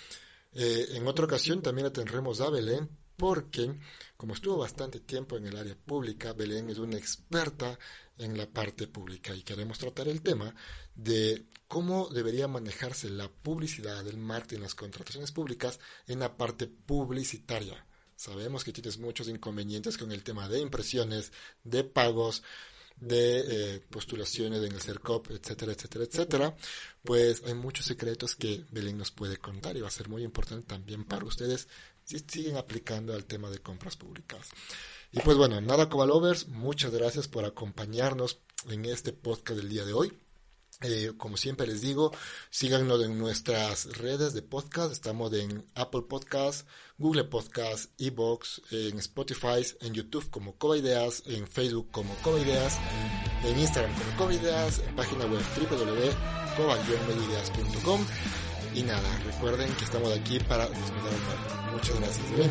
Eh, en otra ocasión también tendremos a Belén porque como estuvo bastante tiempo en el área pública, Belén es una experta en la parte pública y queremos tratar el tema de cómo debería manejarse la publicidad, el marketing, las contrataciones públicas en la parte publicitaria. Sabemos que tienes muchos inconvenientes con el tema de impresiones, de pagos, de eh, postulaciones en el CERCOP, etcétera, etcétera, etcétera, pues hay muchos secretos que Belén nos puede contar y va a ser muy importante también para ustedes si siguen aplicando al tema de compras públicas. Y pues bueno, nada Covalovers, muchas gracias por acompañarnos en este podcast del día de hoy. Eh, como siempre les digo, síganos en nuestras redes de podcast. Estamos en Apple Podcast, Google Podcast, Ebox, en Spotify, en YouTube como Covaideas, en Facebook como Covaideas, en Instagram como Covaideas, en página web wwwcova Y nada, recuerden que estamos aquí para disfrutar Muchas gracias. Bien.